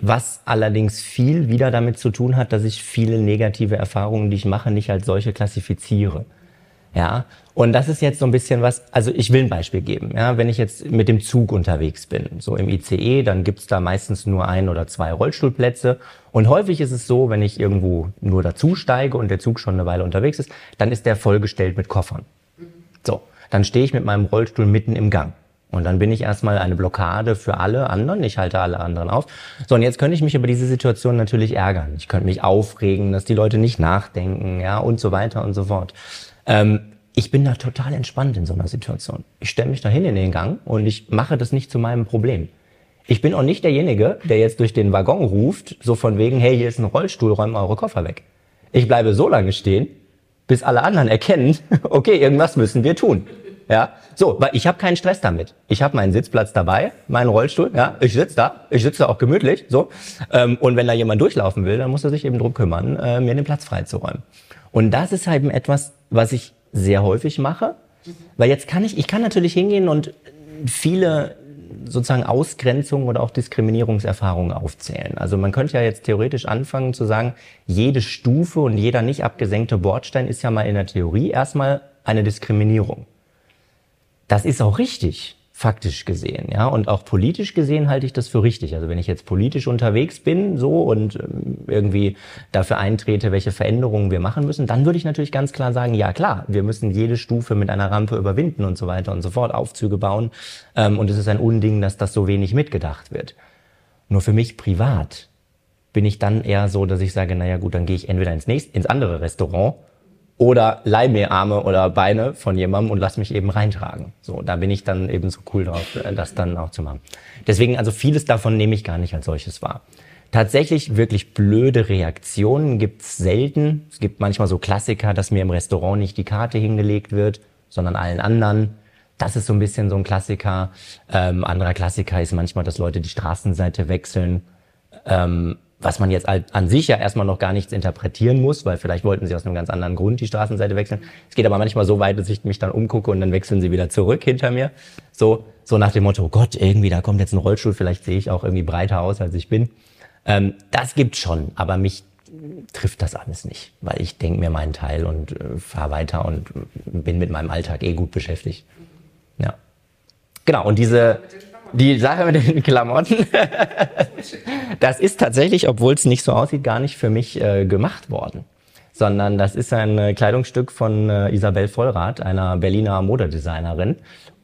was allerdings viel wieder damit zu tun hat, dass ich viele negative Erfahrungen, die ich mache, nicht als solche klassifiziere. Ja, und das ist jetzt so ein bisschen was, also ich will ein Beispiel geben. Ja, wenn ich jetzt mit dem Zug unterwegs bin, so im ICE, dann gibt's da meistens nur ein oder zwei Rollstuhlplätze. Und häufig ist es so, wenn ich irgendwo nur dazu steige und der Zug schon eine Weile unterwegs ist, dann ist der vollgestellt mit Koffern. So, dann stehe ich mit meinem Rollstuhl mitten im Gang. Und dann bin ich erstmal eine Blockade für alle anderen. Ich halte alle anderen auf. So, und jetzt könnte ich mich über diese Situation natürlich ärgern. Ich könnte mich aufregen, dass die Leute nicht nachdenken, ja, und so weiter und so fort. Ähm, ich bin da total entspannt in so einer Situation. Ich stelle mich da hin in den Gang und ich mache das nicht zu meinem Problem. Ich bin auch nicht derjenige, der jetzt durch den Waggon ruft, so von wegen, hey, hier ist ein Rollstuhl, räumen eure Koffer weg. Ich bleibe so lange stehen, bis alle anderen erkennen, [LAUGHS] okay, irgendwas müssen wir tun. Ja, so, weil ich habe keinen Stress damit. Ich habe meinen Sitzplatz dabei, meinen Rollstuhl. Ja, ich sitze da, ich sitze da auch gemütlich. So, ähm, und wenn da jemand durchlaufen will, dann muss er sich eben drum kümmern, äh, mir den Platz freizuräumen. Und das ist halt etwas, was ich sehr häufig mache, weil jetzt kann ich, ich kann natürlich hingehen und viele sozusagen Ausgrenzungen oder auch Diskriminierungserfahrungen aufzählen. Also man könnte ja jetzt theoretisch anfangen zu sagen, jede Stufe und jeder nicht abgesenkte Bordstein ist ja mal in der Theorie erstmal eine Diskriminierung. Das ist auch richtig faktisch gesehen, ja. Und auch politisch gesehen halte ich das für richtig. Also wenn ich jetzt politisch unterwegs bin, so und ähm, irgendwie dafür eintrete, welche Veränderungen wir machen müssen, dann würde ich natürlich ganz klar sagen, ja klar, wir müssen jede Stufe mit einer Rampe überwinden und so weiter und so fort, Aufzüge bauen. Ähm, und es ist ein Unding, dass das so wenig mitgedacht wird. Nur für mich privat bin ich dann eher so, dass ich sage, naja gut, dann gehe ich entweder ins nächste, ins andere Restaurant oder leih mir Arme oder Beine von jemandem und lass mich eben reintragen. So, da bin ich dann eben so cool drauf, äh, das dann auch zu machen. Deswegen, also vieles davon nehme ich gar nicht als solches wahr. Tatsächlich wirklich blöde Reaktionen gibt's selten. Es gibt manchmal so Klassiker, dass mir im Restaurant nicht die Karte hingelegt wird, sondern allen anderen. Das ist so ein bisschen so ein Klassiker. Ähm, anderer Klassiker ist manchmal, dass Leute die Straßenseite wechseln. Ähm, was man jetzt an sich ja erstmal noch gar nichts interpretieren muss, weil vielleicht wollten sie aus einem ganz anderen Grund die Straßenseite wechseln. Es geht aber manchmal so weit, dass ich mich dann umgucke und dann wechseln sie wieder zurück hinter mir. So, so nach dem Motto, oh Gott, irgendwie, da kommt jetzt ein Rollstuhl, vielleicht sehe ich auch irgendwie breiter aus, als ich bin. Ähm, das gibt's schon, aber mich trifft das alles nicht, weil ich denke mir meinen Teil und äh, fahre weiter und bin mit meinem Alltag eh gut beschäftigt. Ja. Genau, und diese die Sache mit den Klamotten, [LAUGHS] das ist tatsächlich, obwohl es nicht so aussieht, gar nicht für mich äh, gemacht worden. Sondern das ist ein äh, Kleidungsstück von äh, Isabel Vollrath, einer Berliner Modedesignerin,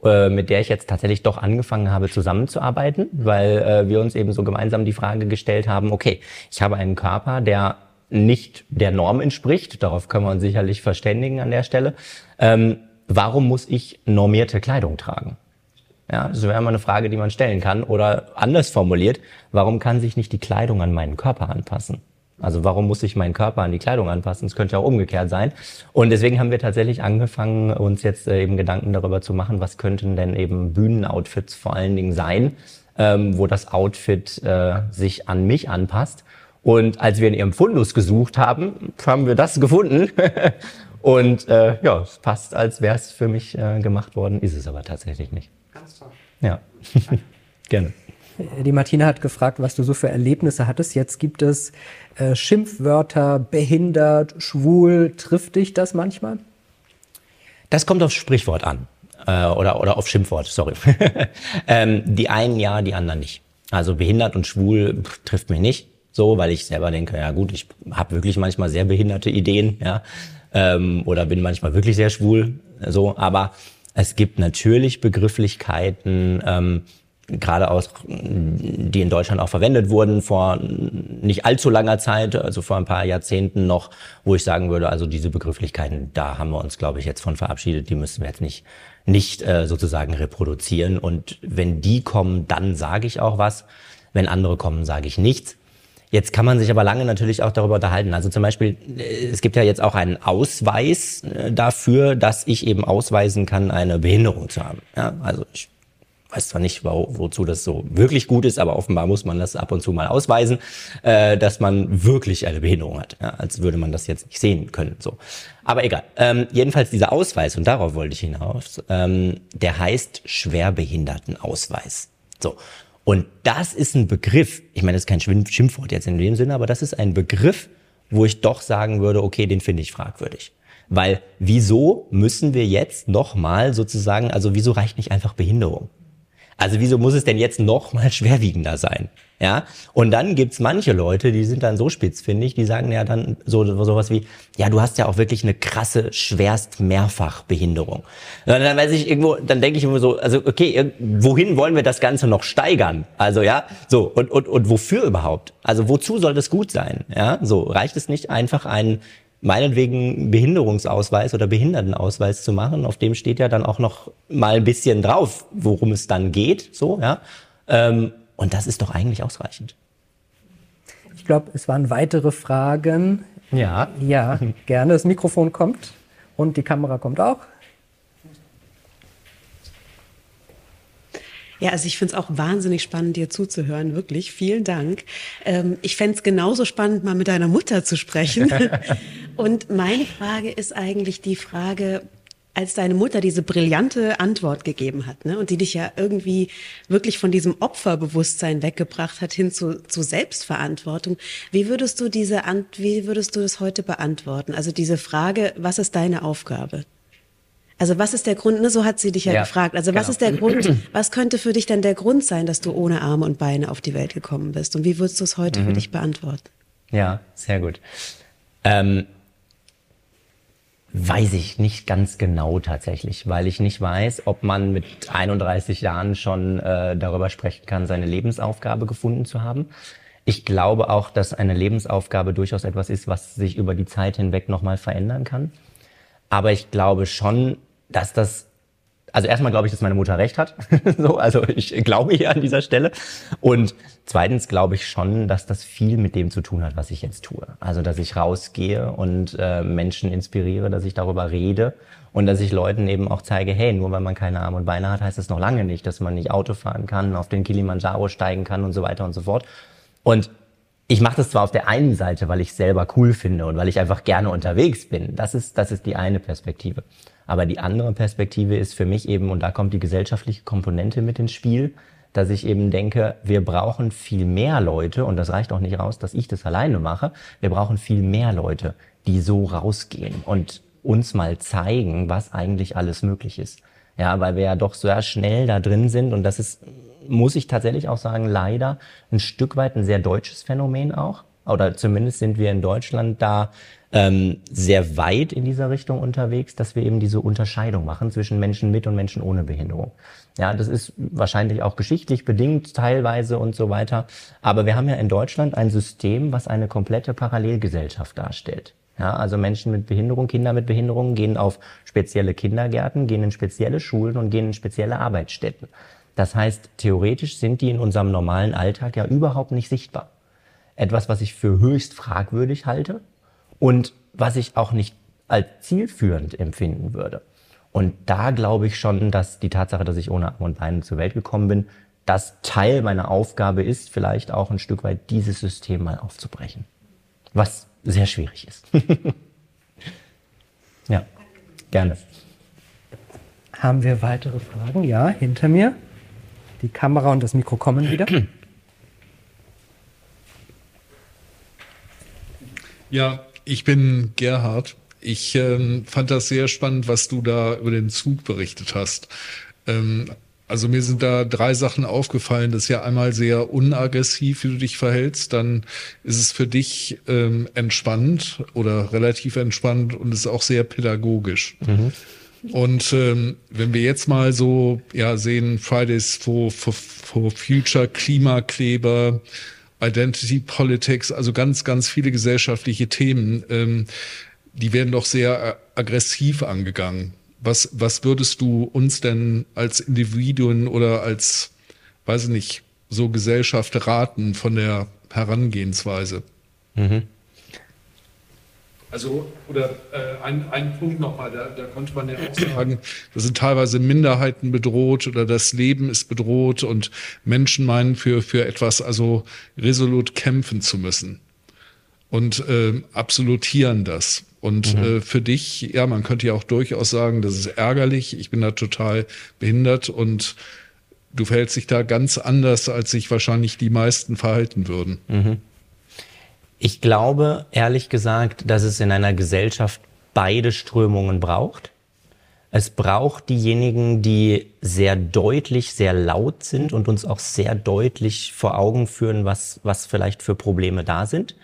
äh, mit der ich jetzt tatsächlich doch angefangen habe zusammenzuarbeiten, weil äh, wir uns eben so gemeinsam die Frage gestellt haben, okay, ich habe einen Körper, der nicht der Norm entspricht, darauf können wir uns sicherlich verständigen an der Stelle. Ähm, warum muss ich normierte Kleidung tragen? Ja, das wäre mal eine Frage, die man stellen kann. Oder anders formuliert, warum kann sich nicht die Kleidung an meinen Körper anpassen? Also warum muss ich meinen Körper an die Kleidung anpassen? Das könnte ja auch umgekehrt sein. Und deswegen haben wir tatsächlich angefangen, uns jetzt äh, eben Gedanken darüber zu machen, was könnten denn eben Bühnenoutfits vor allen Dingen sein, ähm, wo das Outfit äh, sich an mich anpasst. Und als wir in ihrem Fundus gesucht haben, haben wir das gefunden. [LAUGHS] Und äh, ja, es passt, als wäre es für mich äh, gemacht worden, ist es aber tatsächlich nicht. Ganz toll. Ja, [LAUGHS] gerne. Die Martina hat gefragt, was du so für Erlebnisse hattest. Jetzt gibt es äh, Schimpfwörter, behindert, schwul. Trifft dich das manchmal? Das kommt aufs Sprichwort an. Äh, oder, oder auf Schimpfwort, sorry. [LAUGHS] ähm, die einen ja, die anderen nicht. Also behindert und schwul pff, trifft mich nicht so, weil ich selber denke, ja gut, ich habe wirklich manchmal sehr behinderte Ideen, ja. Ähm, oder bin manchmal wirklich sehr schwul. So, aber es gibt natürlich Begrifflichkeiten, ähm, gerade aus, die in Deutschland auch verwendet wurden vor nicht allzu langer Zeit, also vor ein paar Jahrzehnten noch, wo ich sagen würde, also diese Begrifflichkeiten, da haben wir uns, glaube ich, jetzt von verabschiedet, die müssen wir jetzt nicht, nicht äh, sozusagen reproduzieren. Und wenn die kommen, dann sage ich auch was. Wenn andere kommen, sage ich nichts. Jetzt kann man sich aber lange natürlich auch darüber unterhalten. Also zum Beispiel, äh, es gibt ja jetzt auch einen Ausweis äh, dafür, dass ich eben ausweisen kann, eine Behinderung zu haben. Ja, also ich weiß zwar nicht, wo, wozu das so wirklich gut ist, aber offenbar muss man das ab und zu mal ausweisen, äh, dass man wirklich eine Behinderung hat. Ja, als würde man das jetzt nicht sehen können. So, aber egal. Ähm, jedenfalls dieser Ausweis und darauf wollte ich hinaus. Ähm, der heißt Schwerbehindertenausweis. So und das ist ein Begriff, ich meine, das ist kein Schimpfwort jetzt in dem Sinne, aber das ist ein Begriff, wo ich doch sagen würde, okay, den finde ich fragwürdig. Weil wieso müssen wir jetzt nochmal sozusagen, also wieso reicht nicht einfach Behinderung? Also wieso muss es denn jetzt noch mal [LAUGHS] schwerwiegender sein? Ja, und dann gibt's manche Leute, die sind dann so spitzfindig, die sagen ja dann so sowas wie, ja, du hast ja auch wirklich eine krasse schwerst Mehrfachbehinderung. Und dann weiß ich irgendwo, dann denke ich immer so, also okay, wohin wollen wir das Ganze noch steigern? Also ja, so und und und wofür überhaupt? Also wozu soll das gut sein? Ja, so reicht es nicht einfach ein meinetwegen Behinderungsausweis oder Behindertenausweis zu machen. Auf dem steht ja dann auch noch mal ein bisschen drauf, worum es dann geht. So, ja. Ähm, und das ist doch eigentlich ausreichend. Ich glaube, es waren weitere Fragen. Ja. Ja, gerne. Das Mikrofon kommt und die Kamera kommt auch. Ja, also ich finde es auch wahnsinnig spannend, dir zuzuhören, wirklich. Vielen Dank. Ähm, ich fände es genauso spannend, mal mit deiner Mutter zu sprechen. [LAUGHS] Und meine Frage ist eigentlich die Frage, als deine Mutter diese brillante Antwort gegeben hat, ne, und die dich ja irgendwie wirklich von diesem Opferbewusstsein weggebracht hat hin zu, zu Selbstverantwortung. Wie würdest du diese, wie würdest du das heute beantworten? Also diese Frage, was ist deine Aufgabe? Also was ist der Grund, ne, so hat sie dich ja, ja gefragt. Also genau. was ist der Grund, was könnte für dich denn der Grund sein, dass du ohne Arme und Beine auf die Welt gekommen bist? Und wie würdest du es heute mhm. für dich beantworten? Ja, sehr gut. Ähm, weiß ich nicht ganz genau tatsächlich, weil ich nicht weiß, ob man mit 31 Jahren schon äh, darüber sprechen kann, seine Lebensaufgabe gefunden zu haben. Ich glaube auch, dass eine Lebensaufgabe durchaus etwas ist, was sich über die Zeit hinweg nochmal verändern kann. Aber ich glaube schon, dass das also erstmal glaube ich, dass meine Mutter recht hat. [LAUGHS] so, also ich glaube hier an dieser Stelle. Und zweitens glaube ich schon, dass das viel mit dem zu tun hat, was ich jetzt tue. Also dass ich rausgehe und äh, Menschen inspiriere, dass ich darüber rede und dass ich Leuten eben auch zeige, hey, nur weil man keine Arme und Beine hat, heißt das noch lange nicht, dass man nicht Auto fahren kann, auf den Kilimanjaro steigen kann und so weiter und so fort. Und ich mache das zwar auf der einen Seite, weil ich selber cool finde und weil ich einfach gerne unterwegs bin. Das ist, das ist die eine Perspektive. Aber die andere Perspektive ist für mich eben, und da kommt die gesellschaftliche Komponente mit ins Spiel, dass ich eben denke, wir brauchen viel mehr Leute, und das reicht auch nicht raus, dass ich das alleine mache, wir brauchen viel mehr Leute, die so rausgehen und uns mal zeigen, was eigentlich alles möglich ist. Ja, weil wir ja doch sehr schnell da drin sind und das ist muss ich tatsächlich auch sagen, leider ein Stück weit ein sehr deutsches Phänomen auch. Oder zumindest sind wir in Deutschland da ähm, sehr weit in dieser Richtung unterwegs, dass wir eben diese Unterscheidung machen zwischen Menschen mit und Menschen ohne Behinderung. Ja, das ist wahrscheinlich auch geschichtlich bedingt teilweise und so weiter. Aber wir haben ja in Deutschland ein System, was eine komplette Parallelgesellschaft darstellt. Ja, also Menschen mit Behinderung, Kinder mit Behinderung gehen auf spezielle Kindergärten, gehen in spezielle Schulen und gehen in spezielle Arbeitsstätten. Das heißt, theoretisch sind die in unserem normalen Alltag ja überhaupt nicht sichtbar. Etwas, was ich für höchst fragwürdig halte und was ich auch nicht als zielführend empfinden würde. Und da glaube ich schon, dass die Tatsache, dass ich ohne Arme und Beine zur Welt gekommen bin, das Teil meiner Aufgabe ist, vielleicht auch ein Stück weit dieses System mal aufzubrechen. Was sehr schwierig ist. [LAUGHS] ja, gerne. Haben wir weitere Fragen? Ja, hinter mir. Die Kamera und das Mikro kommen wieder. Ja, ich bin Gerhard. Ich ähm, fand das sehr spannend, was du da über den Zug berichtet hast. Ähm, also mir sind da drei Sachen aufgefallen. Das ist ja einmal sehr unaggressiv, wie du dich verhältst. Dann ist es für dich ähm, entspannt oder relativ entspannt und ist auch sehr pädagogisch. Mhm. Und ähm, wenn wir jetzt mal so ja sehen, Fridays for, for, for Future, Klimakleber, Identity Politics, also ganz, ganz viele gesellschaftliche Themen, ähm, die werden doch sehr aggressiv angegangen. Was, was würdest du uns denn als Individuen oder als, weiß ich nicht, so Gesellschaft raten von der Herangehensweise? Mhm. Also, oder äh, ein, ein Punkt nochmal, da, da konnte man ja auch [CLEARS THROAT] sagen, da sind teilweise Minderheiten bedroht oder das Leben ist bedroht und Menschen meinen, für, für etwas also resolut kämpfen zu müssen und äh, absolutieren das. Und mhm. äh, für dich, ja, man könnte ja auch durchaus sagen, das ist ärgerlich, ich bin da total behindert und du verhältst dich da ganz anders, als sich wahrscheinlich die meisten verhalten würden. Mhm. Ich glaube, ehrlich gesagt, dass es in einer Gesellschaft beide Strömungen braucht. Es braucht diejenigen, die sehr deutlich, sehr laut sind und uns auch sehr deutlich vor Augen führen, was, was vielleicht für Probleme da sind.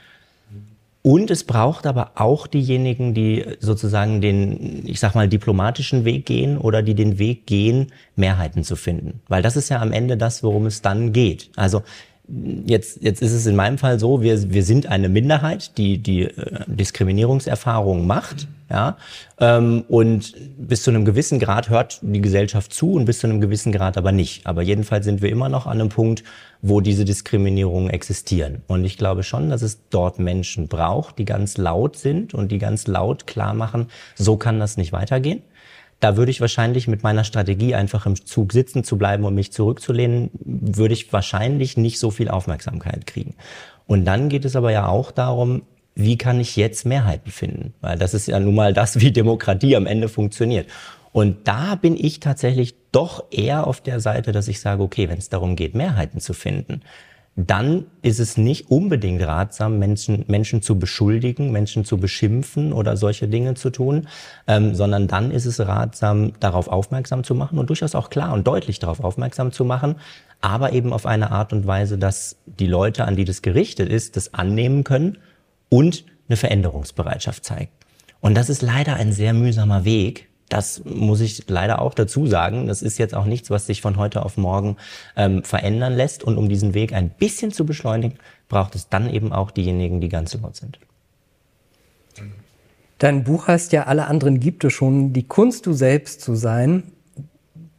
Und es braucht aber auch diejenigen, die sozusagen den, ich sag mal, diplomatischen Weg gehen oder die den Weg gehen, Mehrheiten zu finden. Weil das ist ja am Ende das, worum es dann geht. Also jetzt, jetzt ist es in meinem Fall so, wir, wir sind eine Minderheit, die die äh, Diskriminierungserfahrung macht. Ja, ähm, und bis zu einem gewissen Grad hört die Gesellschaft zu und bis zu einem gewissen Grad aber nicht. Aber jedenfalls sind wir immer noch an einem Punkt, wo diese Diskriminierungen existieren. Und ich glaube schon, dass es dort Menschen braucht, die ganz laut sind und die ganz laut klar machen, so kann das nicht weitergehen. Da würde ich wahrscheinlich mit meiner Strategie einfach im Zug sitzen zu bleiben und mich zurückzulehnen, würde ich wahrscheinlich nicht so viel Aufmerksamkeit kriegen. Und dann geht es aber ja auch darum, wie kann ich jetzt Mehrheiten finden? Weil das ist ja nun mal das, wie Demokratie am Ende funktioniert. Und da bin ich tatsächlich doch eher auf der Seite, dass ich sage, okay, wenn es darum geht, Mehrheiten zu finden, dann ist es nicht unbedingt ratsam, Menschen, Menschen zu beschuldigen, Menschen zu beschimpfen oder solche Dinge zu tun, ähm, sondern dann ist es ratsam, darauf aufmerksam zu machen und durchaus auch klar und deutlich darauf aufmerksam zu machen, aber eben auf eine Art und Weise, dass die Leute, an die das gerichtet ist, das annehmen können und eine Veränderungsbereitschaft zeigen. Und das ist leider ein sehr mühsamer Weg, das muss ich leider auch dazu sagen. Das ist jetzt auch nichts, was sich von heute auf morgen ähm, verändern lässt. Und um diesen Weg ein bisschen zu beschleunigen, braucht es dann eben auch diejenigen, die ganz laut sind. Dein Buch heißt ja, alle anderen gibt es schon, die Kunst, du selbst zu sein.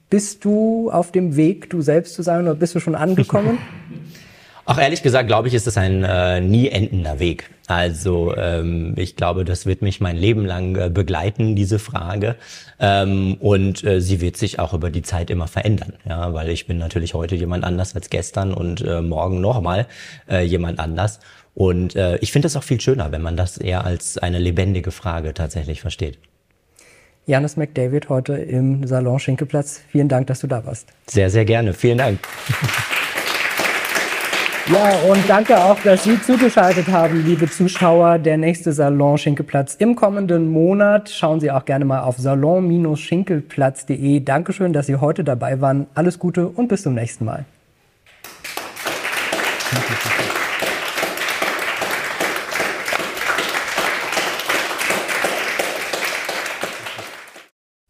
Bist du auf dem Weg, du selbst zu sein oder bist du schon angekommen? [LAUGHS] Auch ehrlich gesagt, glaube ich, ist es ein äh, nie endender Weg. Also ähm, ich glaube, das wird mich mein Leben lang äh, begleiten, diese Frage. Ähm, und äh, sie wird sich auch über die Zeit immer verändern. Ja, weil ich bin natürlich heute jemand anders als gestern und äh, morgen nochmal äh, jemand anders. Und äh, ich finde es auch viel schöner, wenn man das eher als eine lebendige Frage tatsächlich versteht. Janis McDavid heute im Salon Schinkelplatz. Vielen Dank, dass du da warst. Sehr, sehr gerne. Vielen Dank. Ja, und danke auch, dass Sie zugeschaltet haben, liebe Zuschauer. Der nächste Salon Schinkelplatz im kommenden Monat. Schauen Sie auch gerne mal auf salon-schinkelplatz.de. Dankeschön, dass Sie heute dabei waren. Alles Gute und bis zum nächsten Mal.